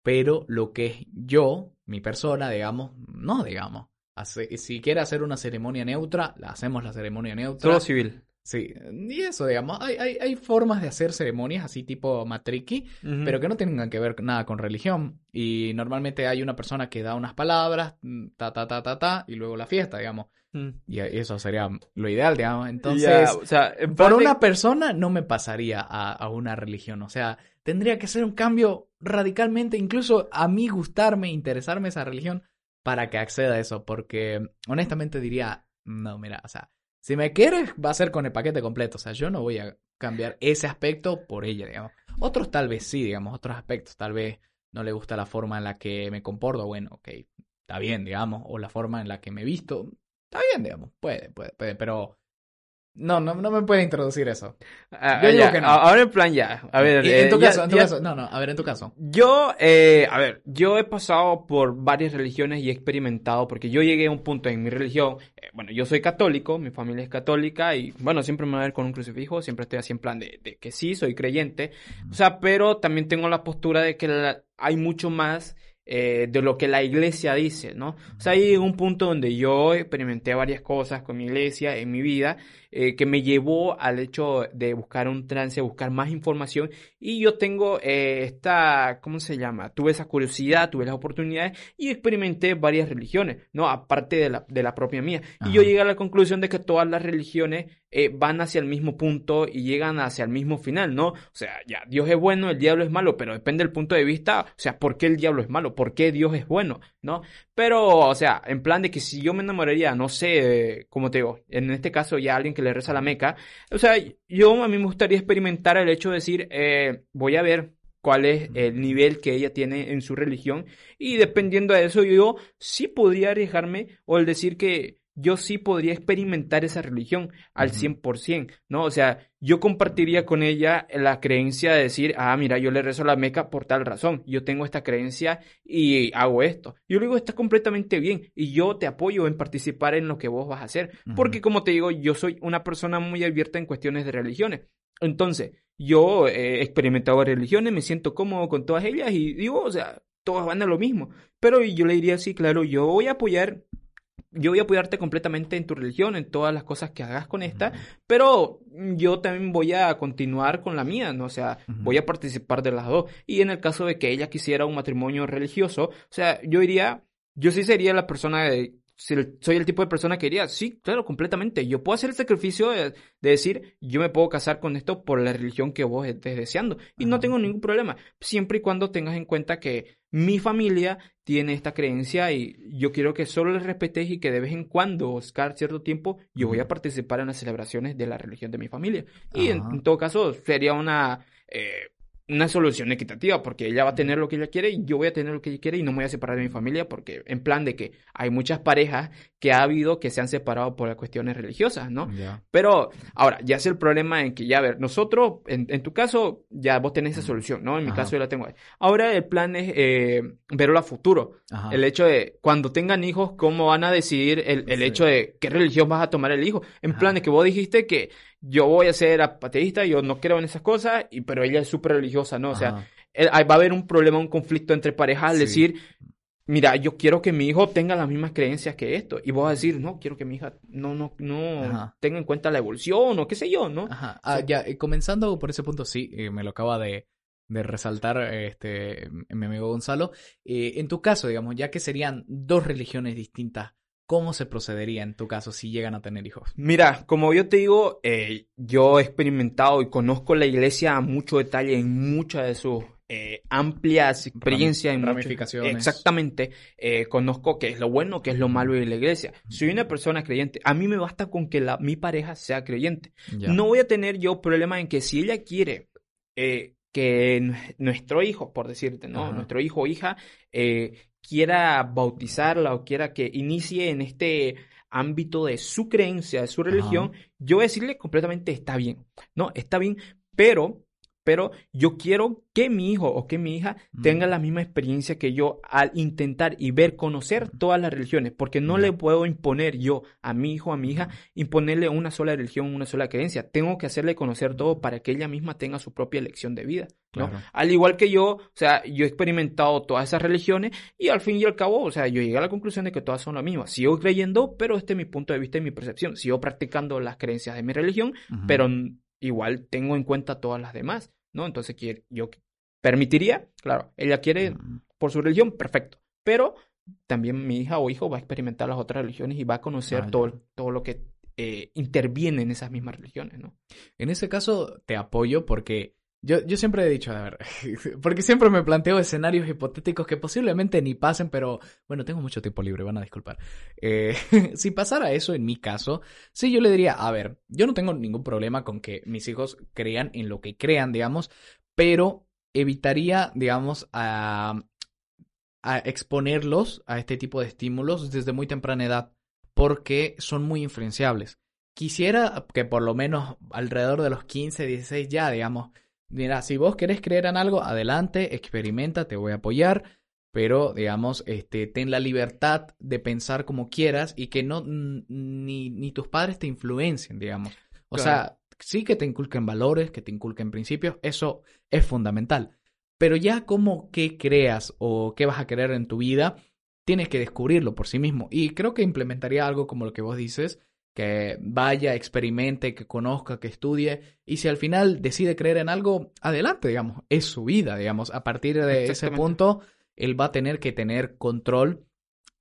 pero lo que es yo, mi persona, digamos, no, digamos. Hace- si quiere hacer una ceremonia neutra, la hacemos la ceremonia neutra. Solo civil. Sí, y eso, digamos, hay, hay, hay formas de hacer ceremonias así tipo matriqui, pero que no tengan que ver nada con religión. Y normalmente hay una persona que da unas palabras, mm, ta, ta, ta, ta, ta, y luego la fiesta, digamos. Mm. Y eso sería lo ideal, digamos. Entonces, o sea, en por una persona no me pasaría a, a una religión. O sea, tendría que ser un cambio radicalmente, incluso a mí gustarme, interesarme esa religión para que acceda a eso. Porque honestamente diría, no, mira, o sea, si me quieres va a ser con el paquete completo. O sea, yo no voy a cambiar ese aspecto por ella, digamos. Otros tal vez sí, digamos, otros aspectos, tal vez no le gusta la forma en la que me comporto, bueno, ok, está bien, digamos, o la forma en la que me visto, está bien, digamos, puede, puede, puede, pero no, no, no me puede introducir eso. Ah, Yo digo ya, que no. Ahora en plan ya. A ver, eh, en tu ya- caso, en tu ya- caso, no, no, a ver, en tu caso. Yo, eh, a ver, yo he pasado por varias religiones y he experimentado, porque yo llegué a un punto en mi religión, eh, bueno, yo soy católico, mi familia es católica y, bueno, siempre me voy a ver con un crucifijo, siempre estoy así en plan de, de que sí, soy creyente, o sea, pero también tengo la postura de que la- hay mucho más eh, de lo que la iglesia dice, ¿no? O sea, hay un punto donde yo experimenté varias cosas con mi iglesia en mi vida eh, que me llevó al hecho de buscar un trance, buscar más información y yo tengo eh, esta, ¿cómo se llama? Tuve esa curiosidad, tuve las oportunidades y experimenté varias religiones, ¿no? Aparte de la, de la propia mía. Y yo Ajá. llegué a la conclusión de que todas las religiones eh, van hacia el mismo punto y llegan hacia el mismo final, ¿no? O sea, ya, Dios es bueno, el diablo es malo, pero depende del punto de vista, o sea, ¿por qué el diablo es malo? ¿Por qué Dios es bueno? ¿No? Pero, o sea, en plan de que si yo me enamoraría, no sé, como te digo, en este caso ya alguien que le reza la Meca, o sea, yo a mí me gustaría experimentar el hecho de decir, eh, voy a ver cuál es el nivel que ella tiene en su religión. Y dependiendo de eso yo sí podría arriesgarme o el decir que yo sí podría experimentar esa religión al Ujú. 100%, ¿no? O sea, yo compartiría con ella la creencia de decir, ah, mira, yo le rezo a la Meca por tal razón, yo tengo esta creencia y hago esto. Yo le digo, está completamente bien y yo te apoyo en participar en lo que vos vas a hacer, porque como te digo, yo soy una persona muy abierta en cuestiones de religiones. Entonces, yo eh, he experimentado religiones, me siento cómodo con todas ellas y digo, o sea, todas van a lo mismo. Pero yo le diría, sí, claro, yo voy a apoyar yo voy a apoyarte completamente en tu religión, en todas las cosas que hagas con esta, pero yo también voy a continuar con la mía, ¿no? O sea, voy a participar de las dos. Y en el caso de que ella quisiera un matrimonio religioso, o sea, yo diría, yo sí sería la persona de, si soy el tipo de persona que diría, sí, claro, completamente. Yo puedo hacer el sacrificio de, de decir, yo me puedo casar con esto por la religión que vos estés deseando. Y no tengo ningún problema, siempre y cuando tengas en cuenta que mi familia tiene esta creencia y yo quiero que solo les respetes y que de vez en cuando, cada cierto tiempo, yo voy a participar en las celebraciones de la religión de mi familia. Y en todo caso, sería una, eh, una solución equitativa, porque ella va a tener lo que ella quiere y yo voy a tener lo que ella quiere y no me voy a separar de mi familia, porque en plan de que hay muchas parejas que ha habido que se han separado por las cuestiones religiosas, ¿no? Pero ahora, ya es el problema en que ya, a ver, nosotros, en, en tu caso, ya vos tenés esa solución, ¿no? En mi Ajá. caso yo la tengo ahí. Ahora el plan es eh, verlo a futuro. Ajá. El hecho de cuando tengan hijos, cómo van a decidir el, el Sí. hecho de qué religión vas a tomar el hijo. En Ajá. plan de que vos dijiste que yo voy a ser ateísta, yo no creo en esas cosas, y, pero ella es súper religiosa, ¿no? O sea, Ajá. eh, va a haber un problema, un conflicto entre parejas al Sí. decir, mira, yo quiero que mi hijo tenga las mismas creencias que esto. Y vos vas a decir, no, quiero que mi hija no, no, no Ajá. tenga en cuenta la evolución o qué sé yo, ¿no? Ajá. Ah, ya, eh, comenzando por ese punto, sí, eh, me lo acaba de, de resaltar este mi amigo Gonzalo. Eh, en tu caso, digamos, ya que serían dos religiones distintas, ¿cómo se procedería en tu caso si llegan a tener hijos? Mira, como yo te digo, eh, yo he experimentado y conozco la iglesia a mucho detalle en muchas de sus eh, amplias experiencias. en muchas- ramificaciones. Exactamente. Eh, conozco qué es lo bueno, qué es lo malo de la iglesia. Soy una persona creyente. A mí me basta con que la, mi pareja sea creyente. Ya. No voy a tener yo problema en que si ella quiere eh, que nuestro hijo, por decirte, ¿no? Ajá. Nuestro hijo o hija quiera bautizarla o quiera que inicie en este ámbito de su creencia, de su religión, yo voy a decirle completamente está bien, ¿no? Está bien, pero... Pero yo quiero que mi hijo o que mi hija Mm. tenga la misma experiencia que yo al intentar y ver, conocer todas las religiones, porque no le puedo imponer yo a mi hijo, a mi hija, imponerle una sola religión, una sola creencia. Tengo que hacerle conocer todo para que ella misma tenga su propia elección de vida, ¿no? Claro. Al igual que yo, o sea, yo he experimentado todas esas religiones y al fin y al cabo, o sea, yo llegué a la conclusión de que todas son las mismas. Sigo creyendo, pero este es mi punto de vista y mi percepción. Sigo practicando las creencias de mi religión, pero igual tengo en cuenta todas las demás, ¿no? Entonces, yo permitiría, claro, ella quiere Mm. por su religión, perfecto. Pero también mi hija o hijo va a experimentar las otras religiones y va a conocer Ah, todo, todo lo que eh, interviene en esas mismas religiones, ¿no? En ese caso te apoyo porque Yo, yo siempre he dicho, a ver, porque siempre me planteo escenarios hipotéticos que posiblemente ni pasen, pero bueno, tengo mucho tiempo libre, van a disculpar. Eh, si pasara eso en mi caso, sí, yo le diría, a ver, yo no tengo ningún problema con que mis hijos crean en lo que crean, digamos, pero evitaría, digamos, a, a exponerlos a este tipo de estímulos desde muy temprana edad, porque son muy influenciables. Quisiera que por lo menos alrededor de los 15, 16 ya, digamos, Mira, si vos querés creer en algo, adelante, experimenta, te voy a apoyar, pero digamos, este, ten la libertad de pensar como quieras y que no ni, ni tus padres te influencien, digamos. O sea, sí que te inculquen valores, que te inculquen principios, eso es fundamental. Pero ya como qué creas o qué vas a querer en tu vida, tienes que descubrirlo por sí mismo. Y creo que implementaría algo como lo que vos dices, que vaya, experimente, que conozca, que estudie, y si al final decide creer en algo, adelante, digamos, es su vida, digamos, a partir de ese punto, él va a tener que tener control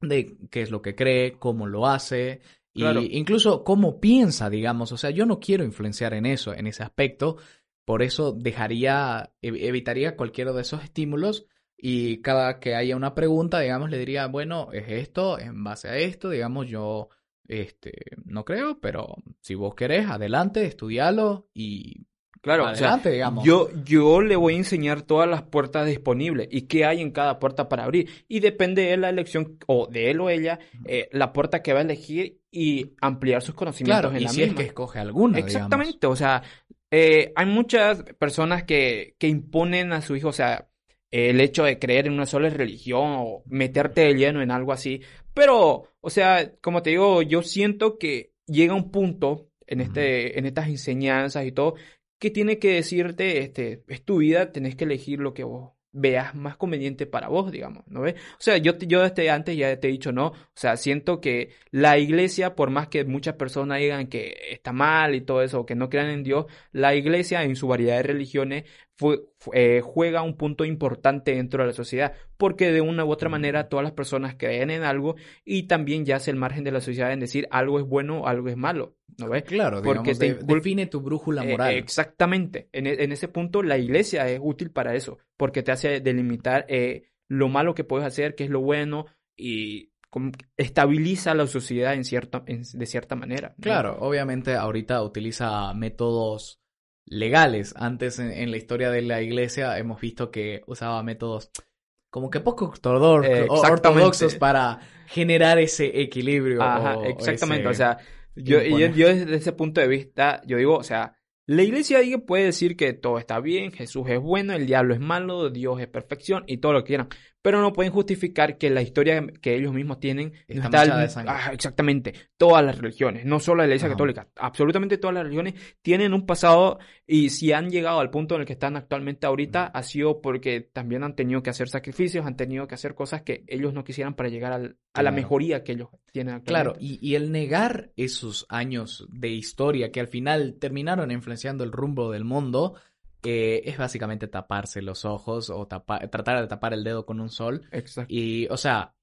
de qué es lo que cree, cómo lo hace, y incluso cómo piensa, digamos, o sea, yo no quiero influenciar en eso, en ese aspecto, por eso dejaría, evitaría cualquiera de esos estímulos y cada que haya una pregunta, digamos, le diría, bueno, es esto, en base a esto, digamos, yo este, no creo, pero si vos querés, adelante, estudialo y Claro, adelante, digamos. Yo, yo le voy a enseñar todas las puertas disponibles y qué hay en cada puerta para abrir. Y depende de la elección, o de él o ella, eh, la puerta que va a elegir y ampliar sus conocimientos claro, en y si es que escoge alguna, Exactamente, o sea, eh, hay muchas personas que, que imponen a su hijo, o sea, el hecho de creer en una sola religión o meterte de lleno en algo así, pero, o sea, como te digo, yo siento que llega un punto en, este, en estas enseñanzas y todo que tiene que decirte, este, es tu vida, tenés que elegir lo que vos veas más conveniente para vos, digamos, ¿no ves? O sea, yo, yo desde antes ya te he dicho, no, o sea, siento que la iglesia, por más que muchas personas digan que está mal y todo eso, o que no crean en Dios, la iglesia en su variedad de religiones eh, juega un punto importante dentro de la sociedad, porque de una u otra manera todas las personas creen en algo y también ya hace el margen de la sociedad en decir algo es bueno o algo es malo, ¿no ves? Claro, porque te define tu brújula eh, moral. exactamente, en, en, ese punto la iglesia es útil para eso, porque te hace delimitar eh, lo malo que puedes hacer, qué es lo bueno y estabiliza la sociedad en cierta, de cierta manera. Claro, obviamente ahorita utiliza métodos legales. Antes en, la historia de la iglesia hemos visto que usaba métodos como que poco ortodoxos para generar ese equilibrio. Ajá, exactamente. O sea, yo, yo, desde ese punto de vista, yo digo, o sea, la iglesia puede decir que todo está bien, Jesús es bueno, el diablo es malo, Dios es perfección y todo lo que quieran pero no pueden justificar que la historia que ellos mismos tienen está, de sangre. Ah, exactamente, todas las religiones, no solo la Iglesia Católica, absolutamente todas las religiones tienen un pasado y si han llegado al punto en el que están actualmente ahorita ha sido porque también han tenido que hacer sacrificios, han tenido que hacer cosas que ellos no quisieran para llegar a la mejoría que ellos tienen actualmente. Claro, y, y el negar esos años de historia que al final terminaron influenciando el rumbo del mundo, eh, es básicamente taparse los ojos o tratar de tapar el dedo con un sol. Exacto. Y, o sea,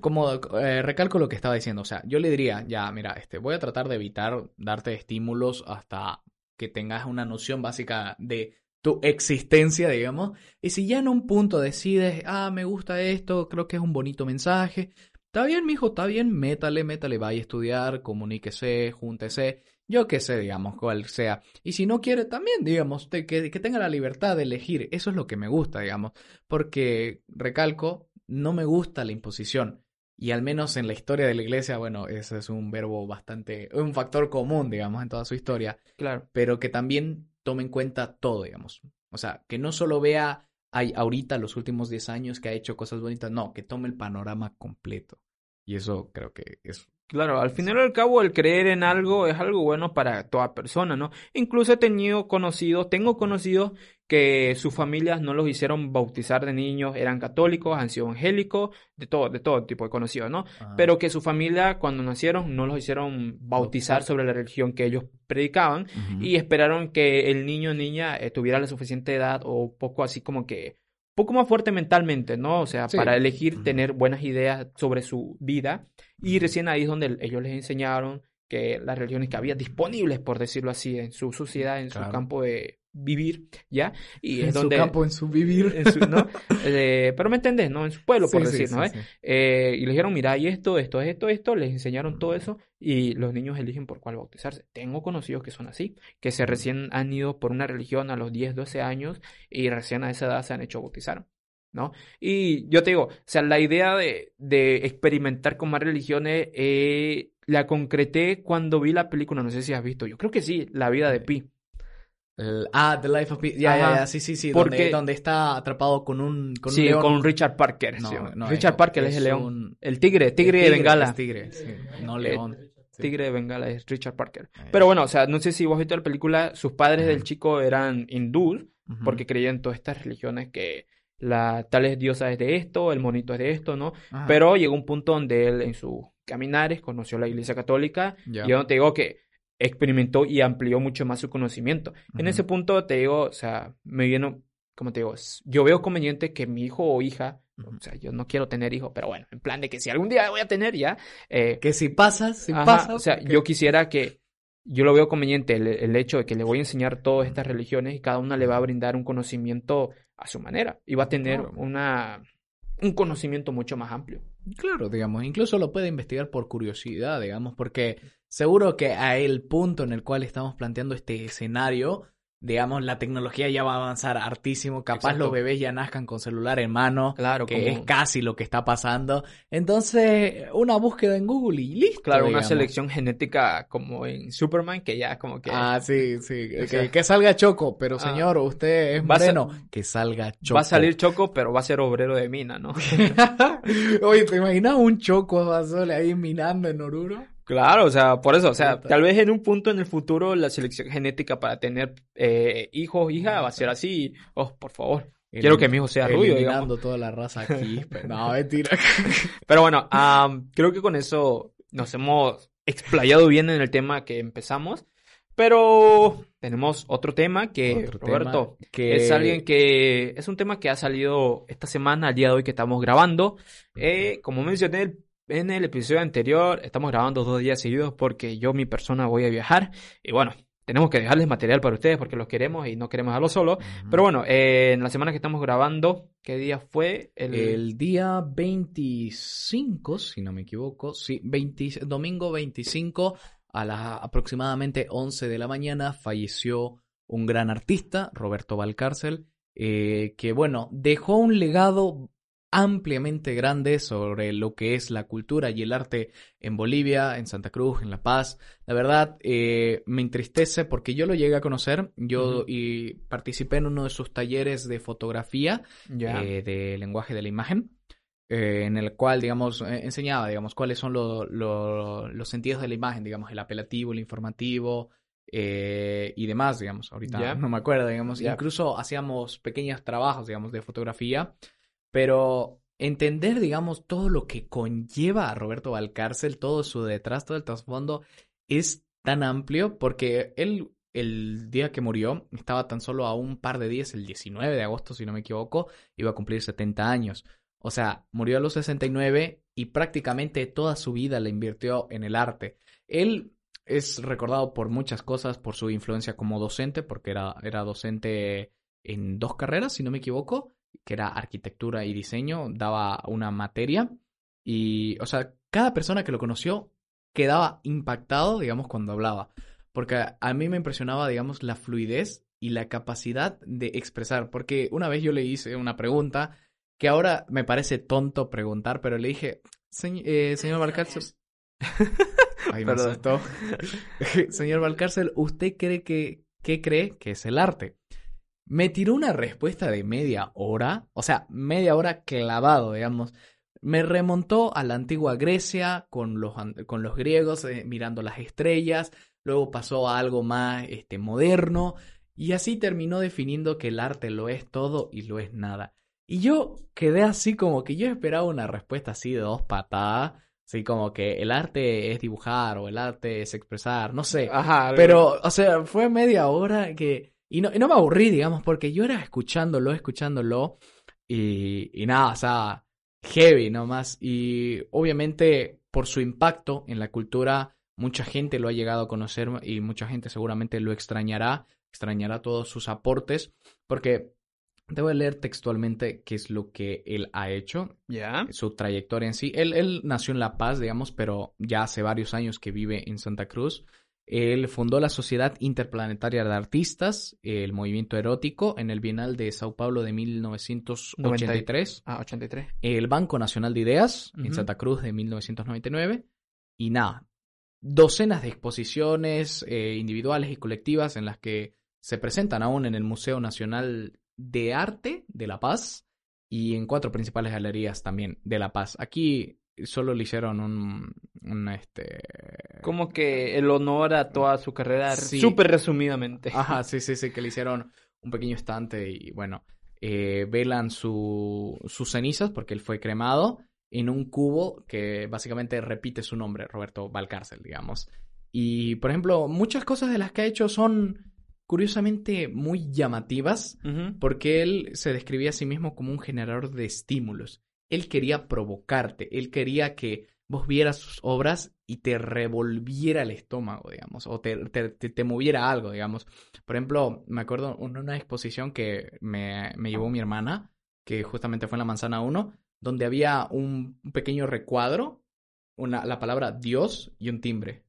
como eh, recalco lo que estaba diciendo, o sea, yo le diría, ya, mira, este, voy a tratar de evitar darte estímulos hasta que tengas una noción básica de tu existencia, digamos. Y si ya en un punto decides, ah, me gusta esto, creo que es un bonito mensaje, está bien, mijo, está bien, métale, métale, vaya a estudiar, comuníquese, júntese yo qué sé, digamos, cual sea. Y si no quiere, también, digamos, que, que tenga la libertad de elegir. Eso es lo que me gusta, digamos. Porque, recalco, no me gusta la imposición. Y al menos en la historia de la iglesia, bueno, ese es un verbo bastante, un factor común, digamos, en toda su historia. Claro. Pero que también tome en cuenta todo, digamos. O sea, que no solo vea hay ahorita los últimos 10 años que ha hecho cosas bonitas, no, que tome el panorama completo. Y eso creo que es Claro, al final y al cabo el creer en algo es algo bueno para toda persona, ¿no? Incluso he tenido conocidos, tengo conocidos que sus familias no los hicieron bautizar de niños, eran católicos, han sido angélicos, de todo, de todo tipo de conocidos, ¿no? Pero que su familia cuando nacieron no los hicieron bautizar sobre la religión que ellos predicaban y esperaron que el niño o niña eh, tuviera la suficiente edad o poco así como que poco más fuerte mentalmente, ¿no? O sea, para elegir tener buenas ideas sobre su vida. Y recién ahí es donde ellos les enseñaron que las religiones que había disponibles, por decirlo así, en su sociedad, en su campo de vivir, ¿ya? Y en es su campo, en su vivir. en su- ¿no? Eh, pero me entendés, ¿no? En su pueblo, por Sí, decir, sí, ¿no? sí. Eh, y le dijeron, mira, y esto, esto, esto, esto, les enseñaron todo eso y los niños eligen por cuál bautizarse. Tengo conocidos que son así, que se recién han ido por una religión a los 10, 12 años y recién a esa edad se han hecho bautizar, ¿no? Y yo te digo, o sea, la idea de, de experimentar con más religiones eh, la concreté cuando vi la película, no sé si has visto, yo creo que sí, La vida de Pi. El- ah, The Life of Pi. Ya, ya, sí, sí, sí. Porque- Donde, donde está atrapado con un, con un sí, león. con Richard Parker. No, sí. no, Richard es- Parker es, es el león. un- El tigre, tigre, de Es Bengala. es tigre, sí, no Eh, león. Sí. Tigre de Bengala es Richard Parker. Pero bueno, o sea, no sé si vos has visto la película, sus padres del chico eran hindús, porque creían en todas estas religiones que la tal es diosa es de esto, el monito es de esto, ¿no? Ajá. Pero llegó un punto donde él en sus caminares conoció la iglesia católica y yo te digo que experimentó y amplió mucho más su conocimiento. En ese punto te digo, o sea, me viene, como te digo, yo veo conveniente que mi hijo o hija, o sea, yo no quiero tener hijos, pero bueno, en plan de que si algún día voy a tener ya, eh, Que si pasa, si Ajá, pasa. o sea, porque- yo quisiera que, yo lo veo conveniente el, el hecho de que le voy a enseñar todas estas religiones y cada una le va a brindar un conocimiento a su manera y va a tener Claro. una, un conocimiento mucho más amplio. Claro, digamos, incluso lo puede investigar por curiosidad, digamos, porque seguro que a el punto en el cual estamos planteando este escenario, digamos, la tecnología ya va a avanzar hartísimo, capaz Exacto. los bebés ya nazcan con celular en mano, Claro, que como- es casi lo que está pasando. Entonces, una búsqueda en Google y listo. Claro, una selección genética como en Superman que ya como que Ah, sí, sí, que, sea- que salga Choco, pero Ah. señor, usted es a moreno, que salga Choco. va a salir choco, pero va a ser obrero de mina, ¿no? Oye, ¿te imaginas un Choco Basole ahí minando en Oruro? Claro, o sea, por eso, o sea, tal vez en un punto en el futuro la selección genética para tener eh, hijos, hija, va a ser así. Oh, por favor. Quiero que mi hijo sea rubio, digamos. Toda la raza aquí. pero no, mentira. Pero bueno, am, creo que con eso nos hemos explayado bien en el tema que empezamos. Pero tenemos otro tema que, Otro Roberto, tema que- es alguien que es un tema que ha salido esta semana, al día de hoy que estamos grabando. Eh, como mencioné el- en el episodio anterior, estamos grabando dos días seguidos porque yo, mi persona, voy a viajar. Y bueno, tenemos que dejarles material para ustedes porque los queremos y no queremos dejarlo solo. Pero bueno, eh, en la semana que estamos grabando, ¿qué día fue? El... El día 25, si no me equivoco, sí, 20 domingo 25 a las aproximadamente 11 de la mañana falleció un gran artista, Roberto Valcárcel, eh, que bueno, dejó un legado ampliamente grande sobre lo que es la cultura y el arte en Bolivia, en Santa Cruz, en La Paz. La verdad, eh, me entristece porque yo lo llegué a conocer, yo y participé en uno de sus talleres de fotografía Ya. eh, de lenguaje de la imagen, eh, en el cual, digamos, eh, enseñaba, digamos, cuáles son lo- lo- los sentidos de la imagen, digamos, el apelativo, el informativo eh, y demás, digamos, ahorita no me acuerdo, digamos, Ya. incluso hacíamos pequeños trabajos, digamos, de fotografía, pero entender, digamos, todo lo que conlleva a Roberto Valcárcel, todo su detrás, todo el trasfondo, es tan amplio porque él, el día que murió, estaba tan solo a un par de días, el 19 de agosto, si no me equivoco, iba a cumplir 70 años. O sea, murió a los 69 y prácticamente toda su vida la invirtió en el arte. Él es recordado por muchas cosas, por su influencia como docente, porque era, era docente en dos carreras, si no me equivoco, que era arquitectura y diseño, daba una materia. Y, o sea, cada persona que lo conoció quedaba impactado, digamos, cuando hablaba. Porque a, mí me impresionaba, digamos, la fluidez y la capacidad de expresar. Porque una vez yo le hice una pregunta que ahora me parece tonto preguntar, pero le dije, "Señ- eh, señor Valcárcel. Ay, me asustó. señor Valcárcel, ¿usted cree que, qué cree que es el arte? Me tiró una respuesta de media hora, o sea, media hora clavado, digamos. Me remontó a la antigua Grecia con los, con los griegos eh, mirando las estrellas, luego pasó a algo más este, moderno y así terminó definiendo que el arte lo es todo y lo es nada. Y yo quedé así como que yo esperaba una respuesta así de dos patadas, así como que el arte es dibujar o el arte es expresar, no sé. Ajá. Pero, o sea, fue media hora que... Y no, y no me aburrí, digamos, porque yo era escuchándolo, escuchándolo, y, y nada, o sea, heavy nomás. Y obviamente, por su impacto en la cultura, mucha gente lo ha llegado a conocer y mucha gente seguramente lo extrañará. extrañará todos sus aportes, porque a leer textualmente qué es lo que él ha hecho, Ya. su trayectoria en sí. Él, él nació en La Paz, digamos, pero ya hace varios años que vive en Santa Cruz. Él fundó la Sociedad Interplanetaria de Artistas, el movimiento erótico, en el Bienal de Sao Paulo de 1983 Ah, 83. el Banco Nacional de Ideas en. Santa Cruz de 1999 y nada, docenas de exposiciones eh, individuales y colectivas en las que se presentan aún en el Museo Nacional de Arte de La Paz y en cuatro principales galerías también de La Paz. Aquí solo le hicieron un, un, este Como que el honor a toda su carrera, Sí. súper resumidamente. Ajá, sí, sí, sí, que le hicieron un pequeño estante y bueno, eh, velan su, sus cenizas porque él fue cremado en un cubo que básicamente repite su nombre, Roberto Valcárcel, digamos. Y, por ejemplo, muchas cosas de las que ha hecho son curiosamente muy llamativas Ujú. porque él se describía a sí mismo como un generador de estímulos. Él quería provocarte, él quería que vos vieras sus obras y te revolviera el estómago, digamos, o te, te, te- te moviera algo, digamos. Por ejemplo, me acuerdo en una exposición que me, me llevó mi hermana, que justamente fue en la Manzana 1, donde había un, un pequeño recuadro, una, la palabra Dios y un timbre.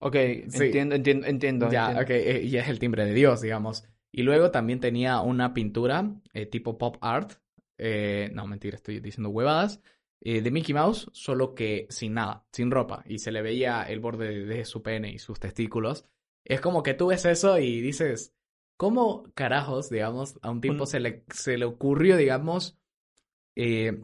Ok, Sí. entiendo, entiendo, entiendo. Ya, entiendo. ok, eh, y es el timbre de Dios, digamos. Y luego también tenía una pintura eh, tipo pop art. Eh, no, mentira, estoy diciendo huevadas. eh, de Mickey Mouse, solo que sin nada, sin ropa. Y se le veía el borde de, su pene y sus testículos. Es como que tú ves eso y dices, ¿cómo carajos, digamos, a un tipo se le, se le ocurrió, digamos, eh,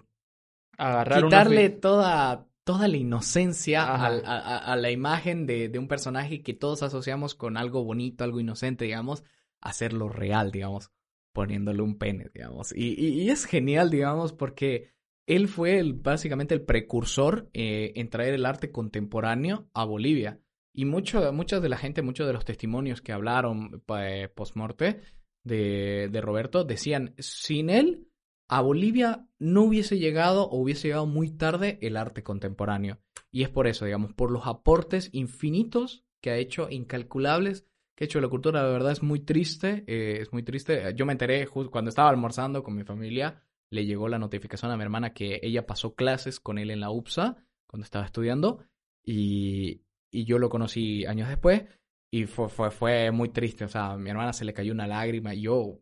Agarrar quitarle toda, toda la inocencia a la imagen de, de un personaje que todos asociamos con algo bonito, algo inocente, digamos, hacerlo real, digamos, poniéndole un pene, digamos. Y, y- es genial, digamos, porque él fue el, básicamente el precursor eh, en traer el arte contemporáneo a Bolivia. Y mucho, mucha de la gente, muchos de los testimonios que hablaron eh, post-morte de, de Roberto decían, sin él, a Bolivia no hubiese llegado o hubiese llegado muy tarde el arte contemporáneo. Y es por eso, digamos, por los aportes infinitos que ha hecho, incalculables, que hecho la cultura. La verdad es muy triste, eh, es muy triste. Yo me enteré justo cuando estaba almorzando con mi familia, le llegó la notificación a mi hermana que ella pasó clases con él en la UPSA cuando estaba estudiando y, y yo lo conocí años después y fue, fue, fue muy triste. O sea, a mi hermana se le cayó una lágrima y yo,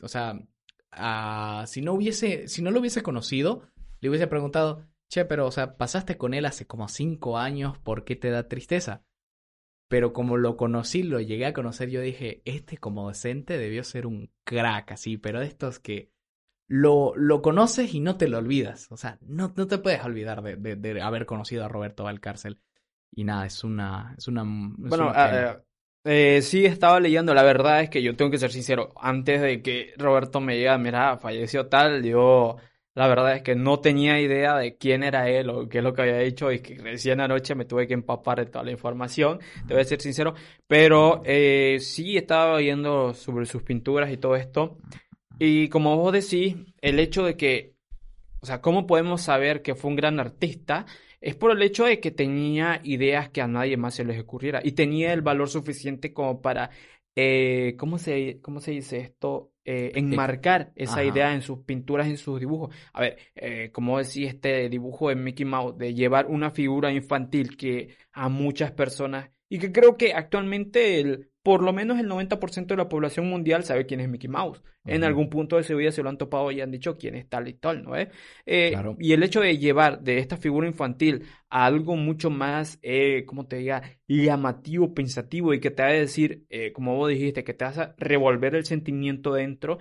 o sea, si no hubiese, si no lo hubiese conocido, le hubiese preguntado, che, pero, o sea, pasaste con él hace como cinco años, ¿por qué te da tristeza? Pero como lo conocí, lo llegué a conocer, yo dije, este como docente debió ser un crack así, pero de estos que lo, lo conoces y no te lo olvidas. O sea, no, no te puedes olvidar de, de- de haber conocido a Roberto Valcárcel. Y nada, es una, es una, es Bueno, una ah, eh, sí estaba leyendo, la verdad es que yo tengo que ser sincero, antes de que Roberto me diga, mira, falleció tal, yo la verdad es que no tenía idea de quién era él o qué es lo que había hecho y que recién anoche me tuve que empapar de toda la información, te voy a ser sincero, pero eh, sí estaba viendo sobre sus pinturas y todo esto y como vos decís, el hecho de que, o sea, ¿cómo podemos saber que fue un gran artista? Es por el hecho de que tenía ideas que a nadie más se les ocurriera y tenía el valor suficiente como para, eh, ¿cómo se, cómo se dice esto? Eh, enmarcar esa Ajá. idea en sus pinturas, en sus dibujos. A ver, eh, como decía este dibujo de Mickey Mouse, de llevar una figura infantil que a muchas personas, y que creo que actualmente el, por lo menos el 90% de la población mundial sabe quién es Mickey Mouse. En algún punto de su vida se lo han topado y han dicho quién es tal y tal, ¿no? Eh, Eh, Claro. y el hecho de llevar de esta figura infantil a algo mucho más, eh, ¿cómo te diga? Llamativo, pensativo y que te va a decir, eh, como vos dijiste, que te hace revolver el sentimiento dentro,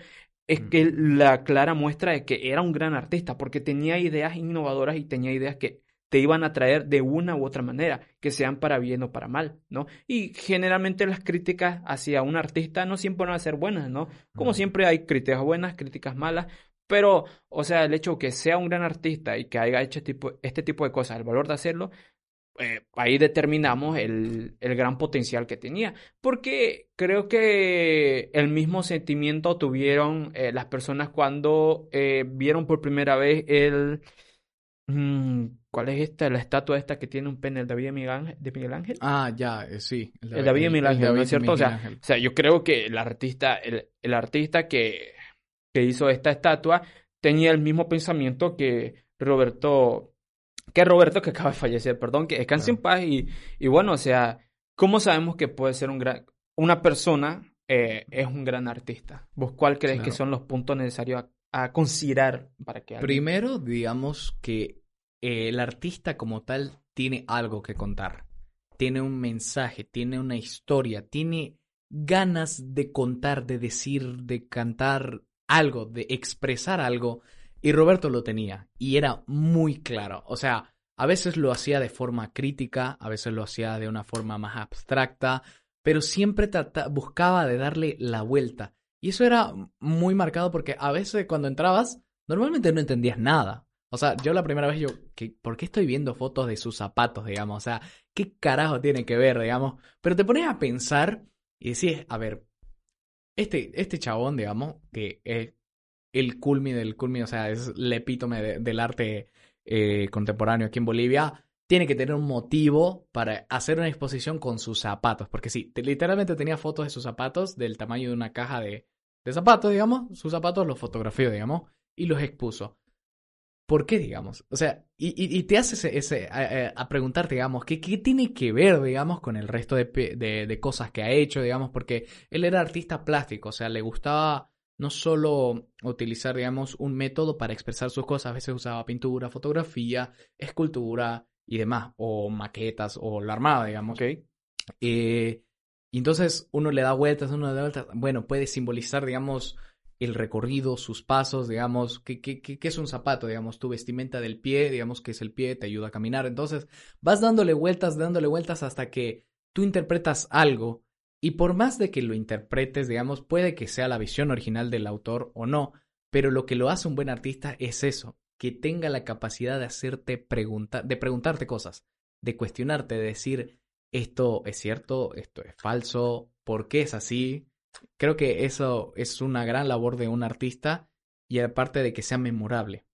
es que la clara muestra de que era un gran artista, porque tenía ideas innovadoras y tenía ideas que te iban a traer de una u otra manera, que sean para bien o para mal, ¿no? Y generalmente las críticas hacia un artista no siempre van a ser buenas, ¿no? Como siempre hay críticas buenas, críticas malas, pero, o sea, el hecho de que sea un gran artista y que haya hecho este tipo, este tipo de cosas, el valor de hacerlo, eh, ahí determinamos el, el gran potencial que tenía. Porque creo que el mismo sentimiento tuvieron eh, las personas cuando eh, vieron por primera vez el, ¿cuál es esta? La estatua esta que tiene un pene, el David de Miguel Ángel. De Miguel Ángel? Ah, ya, eh, sí. El David de Miguel Ángel, ¿no es cierto? O sea, o sea, yo creo que el artista, el, el artista que, que hizo esta estatua tenía el mismo pensamiento que Roberto, que Roberto que acaba de fallecer, perdón, que descanse en paz y, y bueno, o sea, ¿cómo sabemos que puede ser un gran, una persona eh, es un gran artista? ¿Vos cuál crees que Claro. son los puntos necesarios a, a considerar para que alguien- Primero, digamos que eh, el artista como tal tiene algo que contar. Tiene un mensaje, tiene una historia, tiene ganas de contar, de decir, de cantar algo, de expresar algo. Y Roberto lo tenía y era muy claro. O sea, a veces lo hacía de forma crítica, a veces lo hacía de una forma más abstracta, pero siempre buscaba de darle la vuelta. Y eso era muy marcado porque a veces cuando entrabas, normalmente no entendías nada. O sea, yo la primera vez yo, ¿qué- ¿por qué estoy viendo fotos de sus zapatos, digamos? O sea, ¿qué carajo tiene que ver, digamos? Pero te pones a pensar y decís, a ver, este, este chabón, digamos, que es el culmi del culmi, o sea, es el epítome de- del arte eh, contemporáneo aquí en Bolivia, tiene que tener un motivo para hacer una exposición con sus zapatos. Porque sí, te- literalmente tenía fotos de sus zapatos del tamaño de una caja de, de zapatos, digamos. Sus zapatos los fotografió, digamos, y los expuso. ¿Por qué, digamos? O sea, y, y- y te haces ese, ese- a, a- preguntarte, digamos, ¿qué, qué tiene que ver, digamos, con el resto de, de, de cosas que ha hecho, digamos? Porque él era artista plástico, o sea, le gustaba no solo utilizar, digamos, un método para expresar sus cosas, a veces usaba pintura, fotografía, escultura y demás, o maquetas, o la armada, digamos. Ok. Eh, y entonces uno le da vueltas, uno le da vueltas. Bueno, puede simbolizar, digamos, el recorrido, sus pasos, digamos, ¿qué, es un zapato? Digamos, tu vestimenta del pie, digamos que es el pie, te ayuda a caminar. Entonces vas dándole vueltas, dándole vueltas hasta que tú interpretas algo. Y por más de que lo interpretes, digamos, puede que sea la visión original del autor o no, pero lo que lo hace un buen artista es eso, que tenga la capacidad de hacerte preguntar, de preguntarte cosas, de cuestionarte, de decir, esto es cierto, esto es falso, ¿por qué es así? Creo que eso es una gran labor de un artista y aparte de que sea memorable.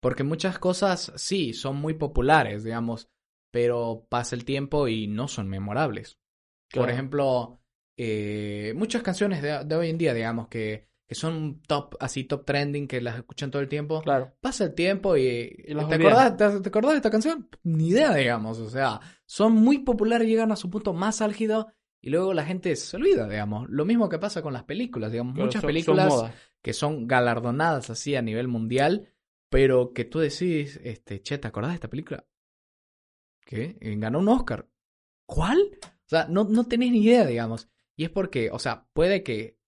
Porque muchas cosas sí son muy populares, digamos, pero pasa el tiempo y no son memorables. Por ejemplo, eh, muchas canciones de, de hoy en día, digamos, que, que son top, así top trending, que las escuchan todo el tiempo. Claro. Pasa el tiempo y, ¿te, acordás, te, te acordás de esta canción? Ni idea, digamos. O sea, son muy populares, llegan a su punto más álgido y luego la gente se olvida, digamos. Lo mismo que pasa con las películas, digamos. Claro, Muchas son- películas que son galardonadas así a nivel mundial, pero que tú decís, este, che, ¿te acordás de esta película? ¿Qué? Eh, Ganó un Oscar. ¿Cuál? O sea, no, no tenés ni idea, digamos. Y es porque, o sea, puede que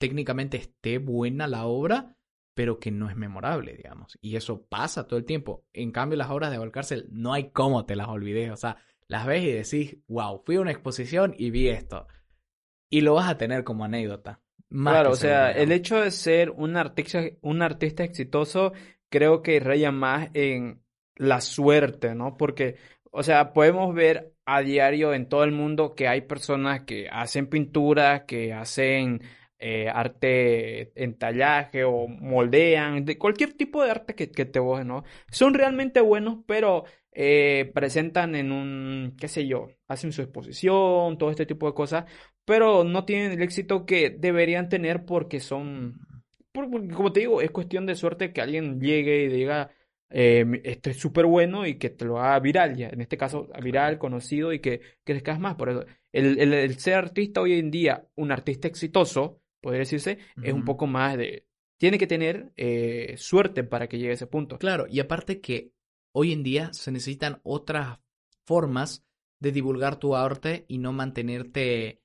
técnicamente esté buena la obra, pero que no es memorable, digamos. Y eso pasa todo el tiempo. En cambio, las obras de Valcárcel no hay cómo te las olvides. O sea, las ves y decís, wow, fui a una exposición y vi esto. Y lo vas a tener como anécdota. Más Claro, o sea, el hecho de ser un artista, un artista exitoso, creo que raya más en la suerte, ¿no? Porque, o sea, podemos ver a diario en todo el mundo que hay personas que hacen pintura, que hacen eh, arte en tallaje o moldean, de cualquier tipo de arte que, que te guste, ¿no? Son realmente buenos, pero eh, presentan en un, qué sé yo, hacen su exposición, todo este tipo de cosas, pero no tienen el éxito que deberían tener porque son, por- porque, como te digo, es cuestión de suerte que alguien llegue y diga, eh, esto es súper bueno y que te lo haga viral, ya, en este caso viral, conocido y que, que crezcas más. Por eso, el, el- el ser artista hoy en día, un artista exitoso, podría decirse, es un poco más de, tiene que tener eh, suerte para que llegue a ese punto. Claro, y aparte que hoy en día se necesitan otras formas de divulgar tu arte y no mantenerte,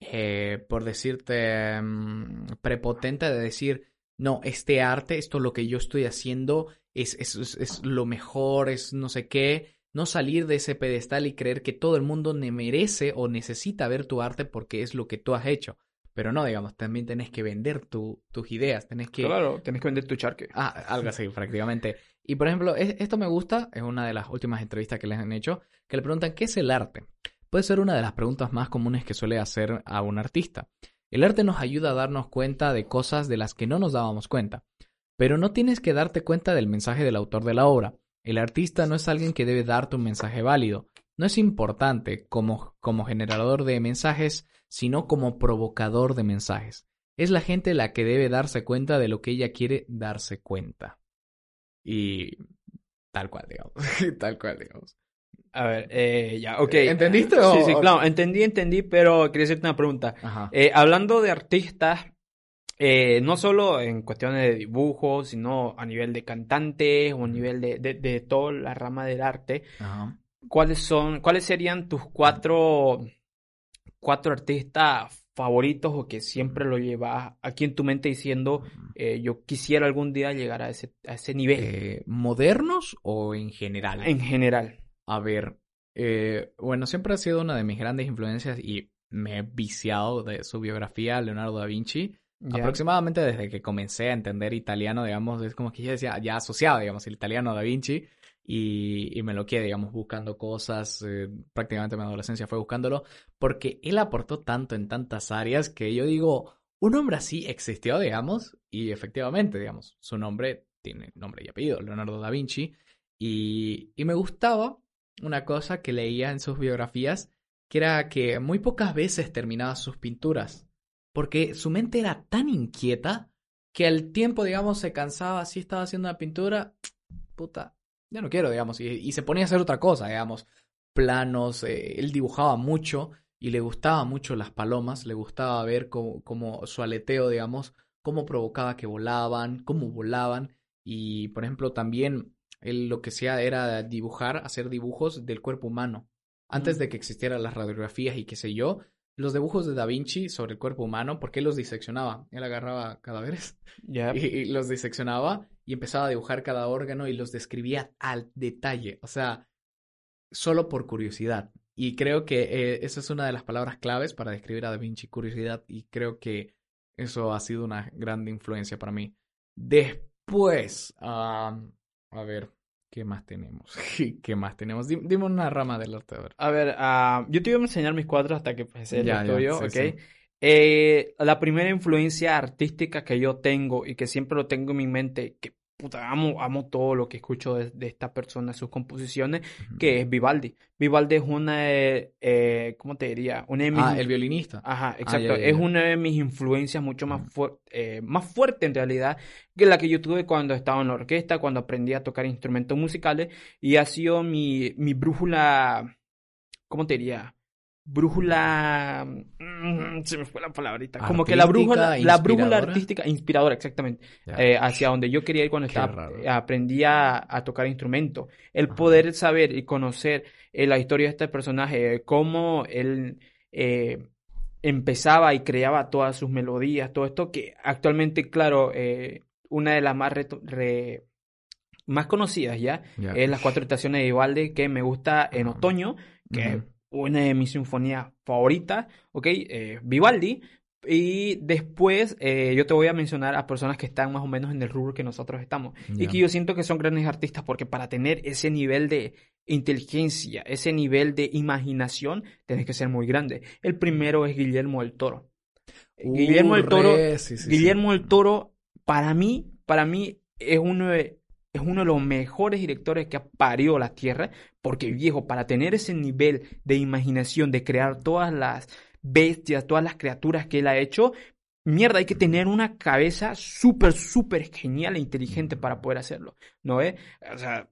eh, por decirte, mm, prepotente de decir, no, este arte, esto lo que yo estoy haciendo es, es, es- es lo mejor, es no sé qué. No salir de ese pedestal y creer que todo el mundo ne- merece o necesita ver tu arte porque es lo que tú has hecho. Pero no, digamos, también tenés que vender tu- tus ideas, tenés que... Claro, tienes que vender tu charque. Ah, algo así, prácticamente. Y por ejemplo, es- esto me gusta, es una de las últimas entrevistas que les han hecho, que le preguntan ¿qué es el arte? Puede ser una de las preguntas más comunes que suele hacer a un artista. El arte nos ayuda a darnos cuenta de cosas de las que no nos dábamos cuenta, pero no tienes que darte cuenta del mensaje del autor de la obra. El artista no es alguien que debe darte un mensaje válido. No es importante como, como generador de mensajes, sino como provocador de mensajes. Es la gente la que debe darse cuenta de lo que ella quiere darse cuenta. Y tal cual, digamos. tal cual, digamos. A ver, eh, ya, ok. ¿Entendiste? Sí, o- sí, o- claro, entendí, entendí, pero quería hacerte una pregunta. Eh, hablando de artistas, eh, no solo en cuestiones de dibujos, sino a nivel de cantantes o a nivel de, de, de toda la rama del arte, Ajá. ¿cuáles son, cuáles serían tus cuatro, cuatro artistas favoritos o que siempre lo llevas aquí en tu mente diciendo, eh, yo quisiera algún día llegar a ese, a ese nivel Eh, ¿Modernos o en general? en general? A ver, eh, bueno, siempre ha sido una de mis grandes influencias y me he viciado de su biografía, Leonardo da Vinci. Ya. Aproximadamente desde que comencé a entender italiano, digamos, es como que yo decía, ya asociado, digamos, el italiano Da Vinci y, y me lo quedé, digamos, buscando cosas, eh, prácticamente mi adolescencia fue buscándolo, porque él aportó tanto en tantas áreas que yo digo, un hombre así existió, digamos, y efectivamente, digamos, su nombre tiene nombre y apellido, Leonardo da Vinci, y, y me gustaba una cosa que leía en sus biografías, que era que muy pocas veces terminaba sus pinturas porque su mente era tan inquieta que al tiempo, digamos, se cansaba, si estaba haciendo una pintura, puta, ya no quiero, digamos, y, y se ponía a hacer otra cosa, digamos, planos, eh, él dibujaba mucho y le gustaba mucho las palomas, le gustaba ver cómo, cómo su aleteo, digamos, cómo provocaba que volaban, cómo volaban, y por ejemplo también él lo que hacía era dibujar, hacer dibujos del cuerpo humano. Antes Mm. de que existieran las radiografías y qué sé yo, los dibujos de Da Vinci sobre el cuerpo humano, porque él los diseccionaba. Él agarraba cadáveres y los diseccionaba y empezaba a dibujar cada órgano y los describía al detalle. O sea, solo por curiosidad. Y creo que eh, esa es una de las palabras claves para describir a Da Vinci, curiosidad. Y creo que eso ha sido una gran influencia para mí. Después, a ver, ¿qué más tenemos? ¿Qué más tenemos? Dim- Dime una rama del arte, a ver. A ver, ah, yo te iba a enseñar mis cuadros hasta que pues, el Ya, ya, tuyo, sí, ¿ok? sí. Eh, la primera influencia artística que yo tengo y que siempre lo tengo en mi mente, que puta, amo, amo todo lo que escucho de, de esta persona, sus composiciones, que es Vivaldi. Vivaldi es una, eh, eh, ¿cómo te diría? Una de mis... Ah, el violinista. Ajá, ya, exacto. ya, Es una de mis influencias mucho más, Ujú. fuer- eh, más fuerte en realidad que la que yo tuve cuando estaba en la orquesta, cuando aprendí a tocar instrumentos musicales y ha sido mi, mi brújula, ¿cómo te diría? Brújula, mm, se me fue la palabrita, como que la brújula, Artística, la brújula inspiradora. artística, inspiradora, exactamente, eh, hacia donde yo quería ir cuando Qué estaba, raro. eh, aprendí a, a tocar instrumentos. El Ajá. poder saber y conocer eh, la historia de este personaje, cómo él eh, empezaba y creaba todas sus melodías, todo esto que actualmente, claro, una de las más, re- más conocidas ya es las cuatro estaciones de Vivaldi que me gusta en Ajá. otoño, que. Una de mis sinfonías favoritas, ¿ok? Eh, Vivaldi. Y después eh, yo te voy a mencionar a personas que están más o menos en el rubro que nosotros estamos. Y que yo siento que son grandes artistas porque para tener ese nivel de inteligencia, ese nivel de imaginación, tienes que ser muy grande. El primero es Guillermo del Toro. Guillermo del Uh, Toro, re, sí, sí, sí. Guillermo del Toro, para mí, para mí es uno de, es uno de los mejores directores que ha parido la tierra, porque viejo, para tener ese nivel de imaginación, de crear todas las bestias, todas las criaturas que él ha hecho, mierda, hay que tener una cabeza súper, súper genial e inteligente para poder hacerlo, ¿no es? O sea,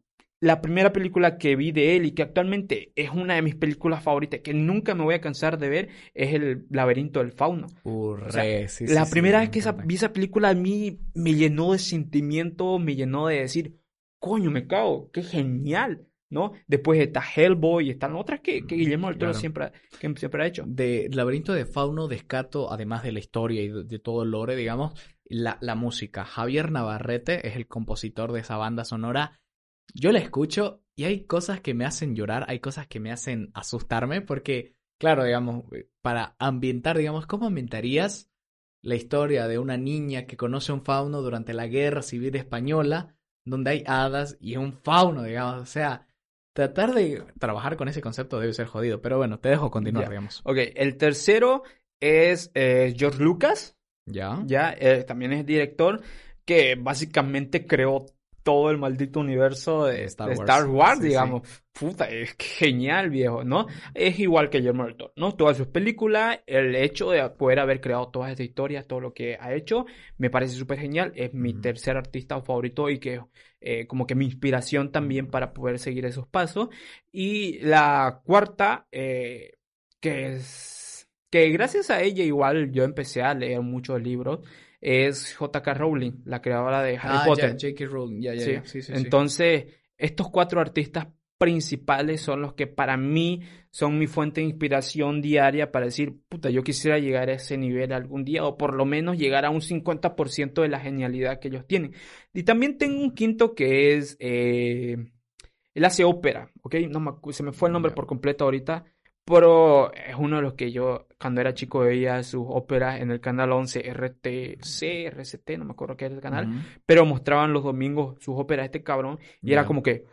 la primera película que vi de él y que actualmente es una de mis películas favoritas, que nunca me voy a cansar de ver, es El laberinto del fauno. Uh, sea, sí, La sí, primera me vez que esa- vi esa película a mí me llenó de sentimiento, me llenó de decir, coño, me cago, qué genial, ¿no? Después está Hellboy y están otras que, que Guillermo del Toro Claro. siempre, ha- que siempre ha hecho. De Laberinto de Fauno descato, además de la historia y de, de todo el lore, digamos, la, la música. Javier Navarrete es el compositor de esa banda sonora. Yo la escucho y hay cosas que me hacen llorar, hay cosas que me hacen asustarme, porque, claro, digamos, para ambientar, digamos, ¿cómo ambientarías la historia de una niña que conoce a un fauno durante la guerra civil española, donde hay hadas y un fauno, digamos? O sea, tratar de trabajar con ese concepto debe ser jodido, pero bueno, te dejo continuar, digamos. Ok, el tercero es eh, George Lucas, ¿Ya? ya, eh, también es director, que básicamente creó todo el maldito universo de, Star de Wars. Star Wars, Sí, digamos. Puta, es genial, viejo, ¿no? Es igual que Guillermo del Toro, ¿no? Todas sus películas, el hecho de poder haber creado todas estas historias, todo lo que ha hecho, me parece súper genial. Es mi tercer artista favorito y que eh, como que mi inspiración también para poder seguir esos pasos. Y la cuarta, eh, que es que gracias a ella igual yo empecé a leer muchos libros, es J.K. Rowling, la creadora de Harry Ah, Potter. ya, J.K. Rowling, ya, ya, Sí. ya. Sí, sí, sí. Entonces, estos cuatro artistas principales son los que para mí son mi fuente de inspiración diaria para decir, puta, yo quisiera llegar a ese nivel algún día o por lo menos llegar a un 50% de la genialidad que ellos tienen. Y también tengo un quinto que es, eh, él hace ópera, ¿ok? No me se me fue el nombre por completo ahorita, pero es uno de los que yo cuando era chico veía sus óperas en el canal 11 RTC, RCT, no me acuerdo qué era el canal pero mostraban los domingos sus óperas de este cabrón y era como que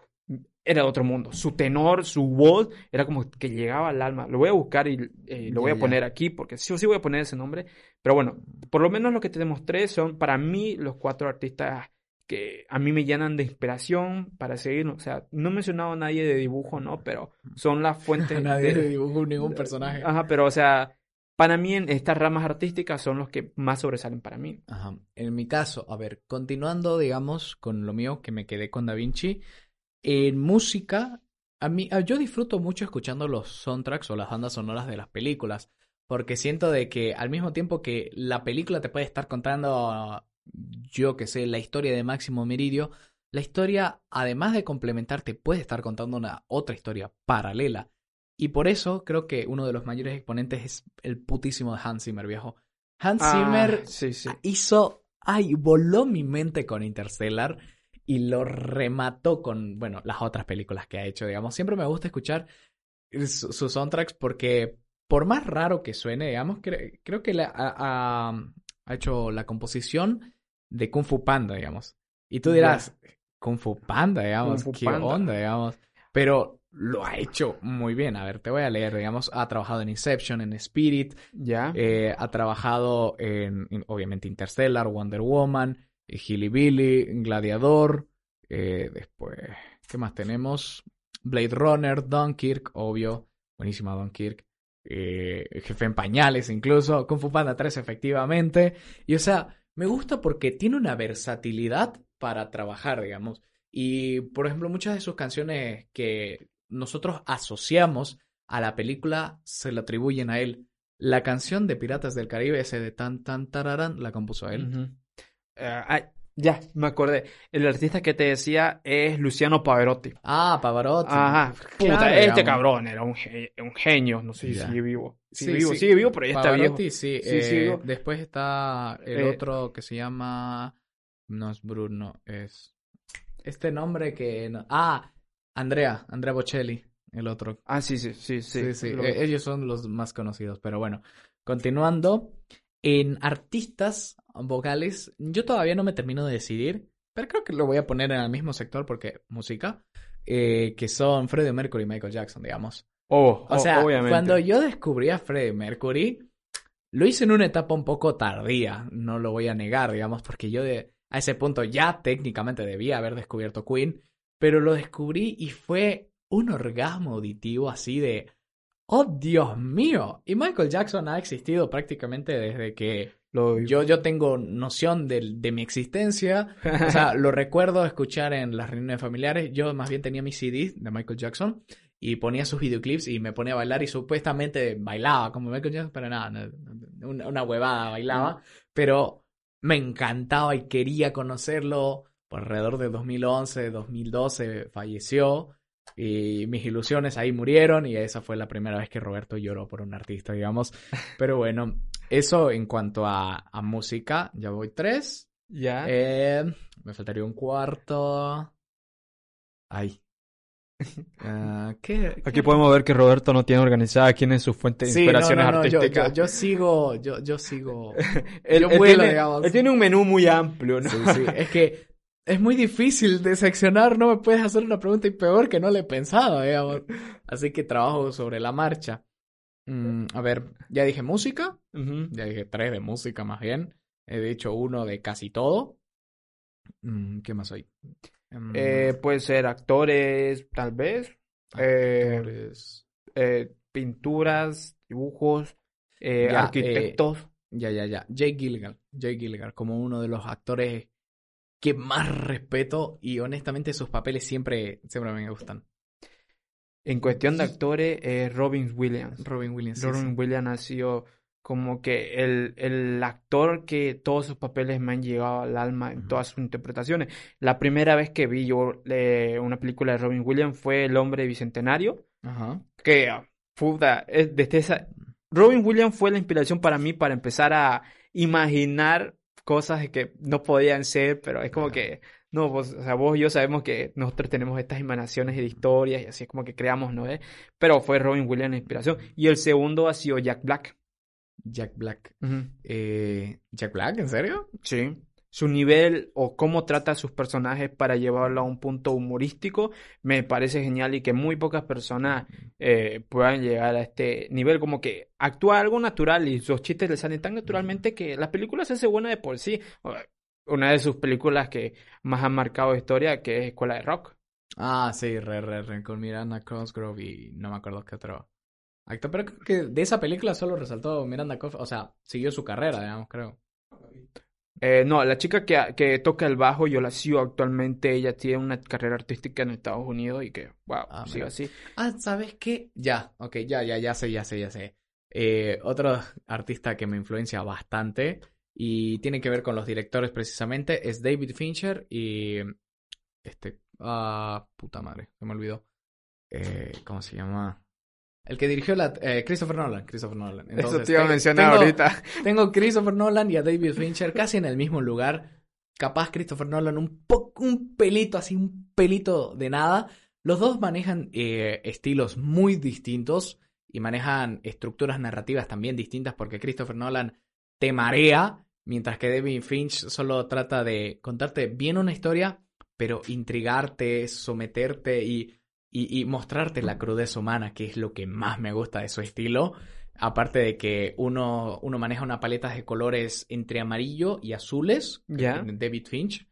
era de otro mundo. Su tenor, su voz, era como que llegaba al alma. Lo voy a buscar y eh, lo voy a poner aquí porque sí o sí voy a poner ese nombre. Pero bueno, por lo menos lo que te demostré son para mí los cuatro artistas que a mí me llenan de inspiración para seguir. O sea, no he mencionado a nadie de dibujo, ¿no? Pero son las fuentes Nadie de- dibujó ningún personaje. Ajá, pero o sea, para mí en estas ramas artísticas son los que más sobresalen para mí. Ajá. En mi caso, a ver, continuando, digamos, con lo mío, que me quedé con Da Vinci, en música, a mí, yo disfruto mucho escuchando los soundtracks o las bandas sonoras de las películas, porque siento de que al mismo tiempo que la película te puede estar contando, yo que sé, la historia de Máximo Meridio, la historia, además de complementarte, puede estar contando una otra historia paralela. Y por eso creo que uno de los mayores exponentes es el putísimo de Hans Zimmer, viejo. Hans Ah, Zimmer sí, sí. hizo, ay, voló mi mente con Interstellar y lo remató con, bueno, las otras películas que ha hecho, digamos. Siempre me gusta escuchar su- sus soundtracks porque, por más raro que suene, digamos, cre- creo que la- ha- ha hecho la composición de Kung Fu Panda, digamos. Y tú dirás, Kung Fu Panda, digamos, Fu qué Panda. onda, digamos. Pero lo ha hecho muy bien. A ver, te voy a leer, digamos, ha trabajado en Inception, en Spirit, Ya. eh, ha trabajado en, en, obviamente, Interstellar, Wonder Woman, eh, Hilly Billy, Gladiador. eh, después, ¿qué más tenemos? Blade Runner, Dunkirk, obvio. Buenísima Dunkirk. Eh, Jefe en pañales, incluso. Kung Fu Panda 3, efectivamente. Y, o sea, me gusta porque tiene una versatilidad para trabajar, digamos. Y, por ejemplo, muchas de sus canciones que nosotros asociamos a la película se le atribuyen a él. La canción de Piratas del Caribe, ese de tan tan tararán, la compuso él. Ya, me acordé. El artista que te decía es Luciano Pavarotti. Ah, Pavarotti. Ajá, Claro, este digamos. cabrón era un, ge- un genio. No sé si sigue vivo. Sigue Sí, vivo, sí. sigue vivo, pero ya está viejo. Pavarotti, sí. Sí, eh, digo- Después está el Eh, otro que se llama. No es Bruno, es. Este nombre que. no- Ah, Andrea, Andrea Bocelli, el otro. Ah, sí, sí, sí, sí. Sí, sí, Lo- eh, ellos son los más conocidos, pero bueno, continuando, en artistas vocales, yo todavía no me termino de decidir, pero creo que lo voy a poner en el mismo sector porque música, eh, que son Freddie Mercury y Michael Jackson, digamos. Oh, O oh, sea, obviamente. cuando yo descubrí a Freddie Mercury, lo hice en una etapa un poco tardía, no lo voy a negar, digamos, porque yo de, a ese punto ya técnicamente debía haber descubierto Queen, pero lo descubrí y fue un orgasmo auditivo así de, oh Dios mío, y Michael Jackson ha existido prácticamente desde que Lo- yo, yo tengo noción de, mi existencia, o sea, lo recuerdo escuchar en las reuniones familiares. Yo más bien tenía mis CDs de Michael Jackson y ponía sus videoclips y me ponía a bailar y supuestamente bailaba como Michael Jackson, pero nada, una, una huevada bailaba. Pero me encantaba y quería conocerlo. Por alrededor de 2011, 2012 falleció y mis ilusiones ahí murieron y esa fue la primera vez que Roberto lloró por un artista, digamos. Pero bueno, eso en cuanto a, a música, ya voy tres. ya. Eh, me faltaría un cuarto. Ay. Ah, ¿qué, Aquí qué? podemos ver que Roberto no tiene organizada quién es su fuente de Sí, no, inspiraciones no, no, yo, artísticas. yo, yo sigo, yo, yo sigo. Él, yo él vuelo, tiene, digamos. él tiene un menú muy amplio, ¿no? Sí, sí, es que es muy difícil de seccionar, no me puedes hacer una pregunta y peor que no le he pensado, digamos. Así que trabajo sobre la marcha. Mm, a ver, ya dije música, ya dije tres de música más bien. He dicho uno de casi todo. Mm, ¿Qué más hay? Em, Eh, puede ser actores, tal vez. eh, actores. eh, pinturas, dibujos, eh, Ya, arquitectos. Ya, ya, ya. Jake Gilligan. Jake Gilligan, como uno de los actores que más respeto y honestamente sus papeles siempre, siempre me gustan. En cuestión de actores, eh, Robin Williams. Robin Williams. sí, Robin sí. Williams ha sido como que el, el actor que todos sus papeles me han llegado al alma en todas sus interpretaciones. La primera vez que vi yo eh, una película de Robin Williams fue El hombre bicentenario, Ajá. que ah, puta, es- desde esa... Robin Williams fue la inspiración para mí para empezar a imaginar cosas que no podían ser, pero es como que, no, vos, o sea, vos y yo sabemos que nosotros tenemos estas imaginaciones de historias y así es como que creamos, ¿no? ¿Eh? Pero fue Robin Williams la inspiración. Y el segundo ha sido Jack Black. Jack Black. Eh, ¿Jack Black? ¿En serio? Sí. Su nivel o cómo trata a sus personajes para llevarlo a un punto humorístico me parece genial y que muy pocas personas eh, puedan llegar a este nivel, como que actúa algo natural y sus chistes le salen tan naturalmente que la película se hace buena de por sí. Una de sus películas que más han marcado historia, que es Escuela de Rock. Ah, sí, re, re, re, con Miranda Cosgrove y no me acuerdo qué otro actor. Pero creo que de esa película solo resaltó Miranda Cosgrove, o sea, siguió su carrera, digamos, creo. Eh, no, la chica que, que toca el bajo, yo la sigo actualmente, ella tiene una carrera artística en Estados Unidos y que, wow, Ah, sigue así. Ah, ¿sabes qué? Ya, ok, ya, ya, ya sé, ya sé, ya sé. Eh, otro artista que me influencia bastante y tiene que ver con los directores precisamente es David Fincher y este, ah, puta madre, se me olvidó. Eh, ¿cómo se llama? El que dirigió la eh, Christopher Nolan, Christopher Nolan. Eso te iba a mencionar tengo- ahorita. Tengo Christopher Nolan y a David Fincher casi en el mismo lugar. Capaz Christopher Nolan un poco, un pelito así, un pelito de nada. Los dos manejan eh, estilos muy distintos y manejan estructuras narrativas también distintas porque Christopher Nolan te marea, mientras que David Finch solo trata de contarte bien una historia, pero intrigarte, someterte y, y, y mostrarte la crudeza humana, que es lo que más me gusta de su estilo. Aparte de que uno, uno maneja una paleta de colores entre amarillo y azules, Ya. David Finch.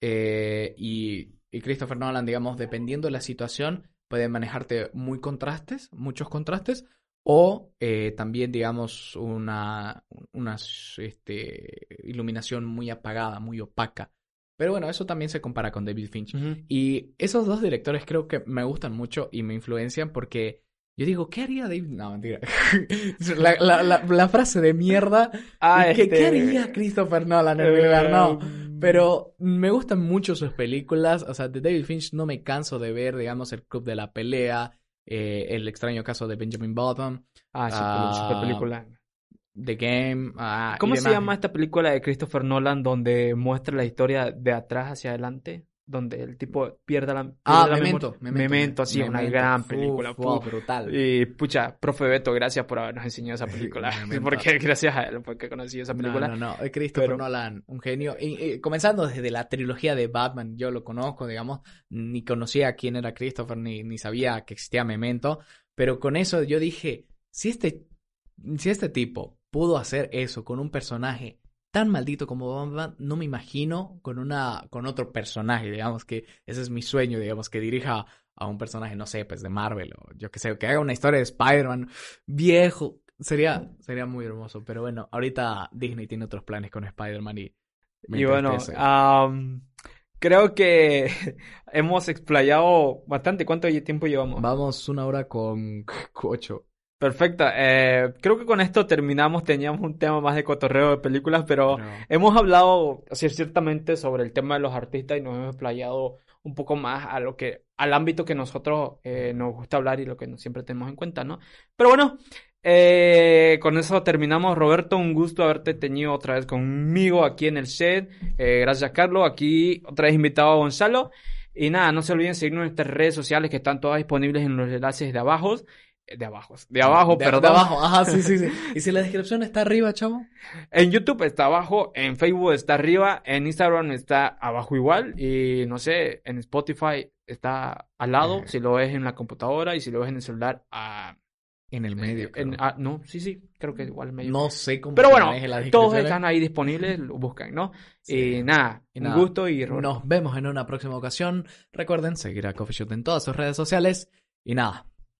Eh, y, y Christopher Nolan, digamos, dependiendo de la situación, puede manejarte muy contrastes, muchos contrastes, o eh, también, digamos, una, una este, iluminación muy apagada, muy opaca. Pero bueno, eso también se compara con David Finch. Y esos dos directores creo que me gustan mucho y me influencian porque yo digo, ¿qué haría David? No, mentira. la, la- la- la frase de mierda. Ah, ¿Qué, qué este, haría Christopher Nolan en mi lugar? No. eh, Pero me gustan mucho sus películas. O sea, de David Finch no me canso de ver, digamos, El Club de la Pelea, eh, El extraño caso de Benjamin Button, Ah, sí, Ah, super película. The Game. ah, ¿Cómo se llama esta película de Christopher Nolan donde muestra la historia de atrás hacia adelante? Donde el tipo pierde la, Ah, pierde la Memento. memoria? Memento, una Memento. gran Uf, película. pu. brutal. Y pucha, profe Beto, gracias por habernos enseñado esa película. Memento. porque gracias a él porque conocí esa película. No, no, no. Christopher Pero- Nolan, un genio. Y, y comenzando desde la trilogía de Batman, yo lo conozco, digamos, ni conocía quién era Christopher, ni, ni sabía que existía Memento. Pero con eso yo dije, si este, si este tipo pudo hacer eso con un personaje tan maldito como Batman, no me imagino con una, con otro personaje, digamos que ese es mi sueño, digamos, que dirija a un personaje, no sé, pues de Marvel o yo que sé, que haga una historia de Spider-Man viejo. Sería, sería muy hermoso, pero bueno, ahorita Disney tiene otros planes con Spider-Man y me Y bueno, creo que hemos explayado bastante. ¿Cuánto tiempo llevamos? Vamos una hora con ocho. Perfecto. eh, creo que con esto terminamos. Teníamos un tema más de cotorreo de películas, pero hemos hablado así, ciertamente sobre el tema de los artistas y nos hemos explayado un poco más a lo que, al ámbito que nosotros eh, nos gusta hablar y lo que siempre tenemos en cuenta, ¿no? Pero bueno, eh, con eso terminamos. Roberto, un gusto haberte tenido otra vez conmigo aquí en el set. Eh, gracias, Carlos. Aquí otra vez invitado a Gonzalo. Y nada, no se olviden seguirnos en nuestras redes sociales que están todas disponibles en los enlaces de abajo. Eh, De abajo, de abajo, de, perdón. de abajo, ajá, sí, sí, sí. ¿Y si la descripción está arriba, chavo? En YouTube está abajo, en Facebook está arriba, en Instagram está abajo igual y no sé, en Spotify está al lado, Eh. si lo ves en la computadora y si lo ves en el celular a, En el medio. En- ah, no, sí, sí, creo que igual medio. no sé cómo Pero bueno, todos descripciones. están ahí disponibles, lo buscan, ¿no? Sí. Y nada, Y un nada, gusto y. Nos vemos en una próxima ocasión. Recuerden seguir a Coffee Shot en todas sus redes sociales. Y nada,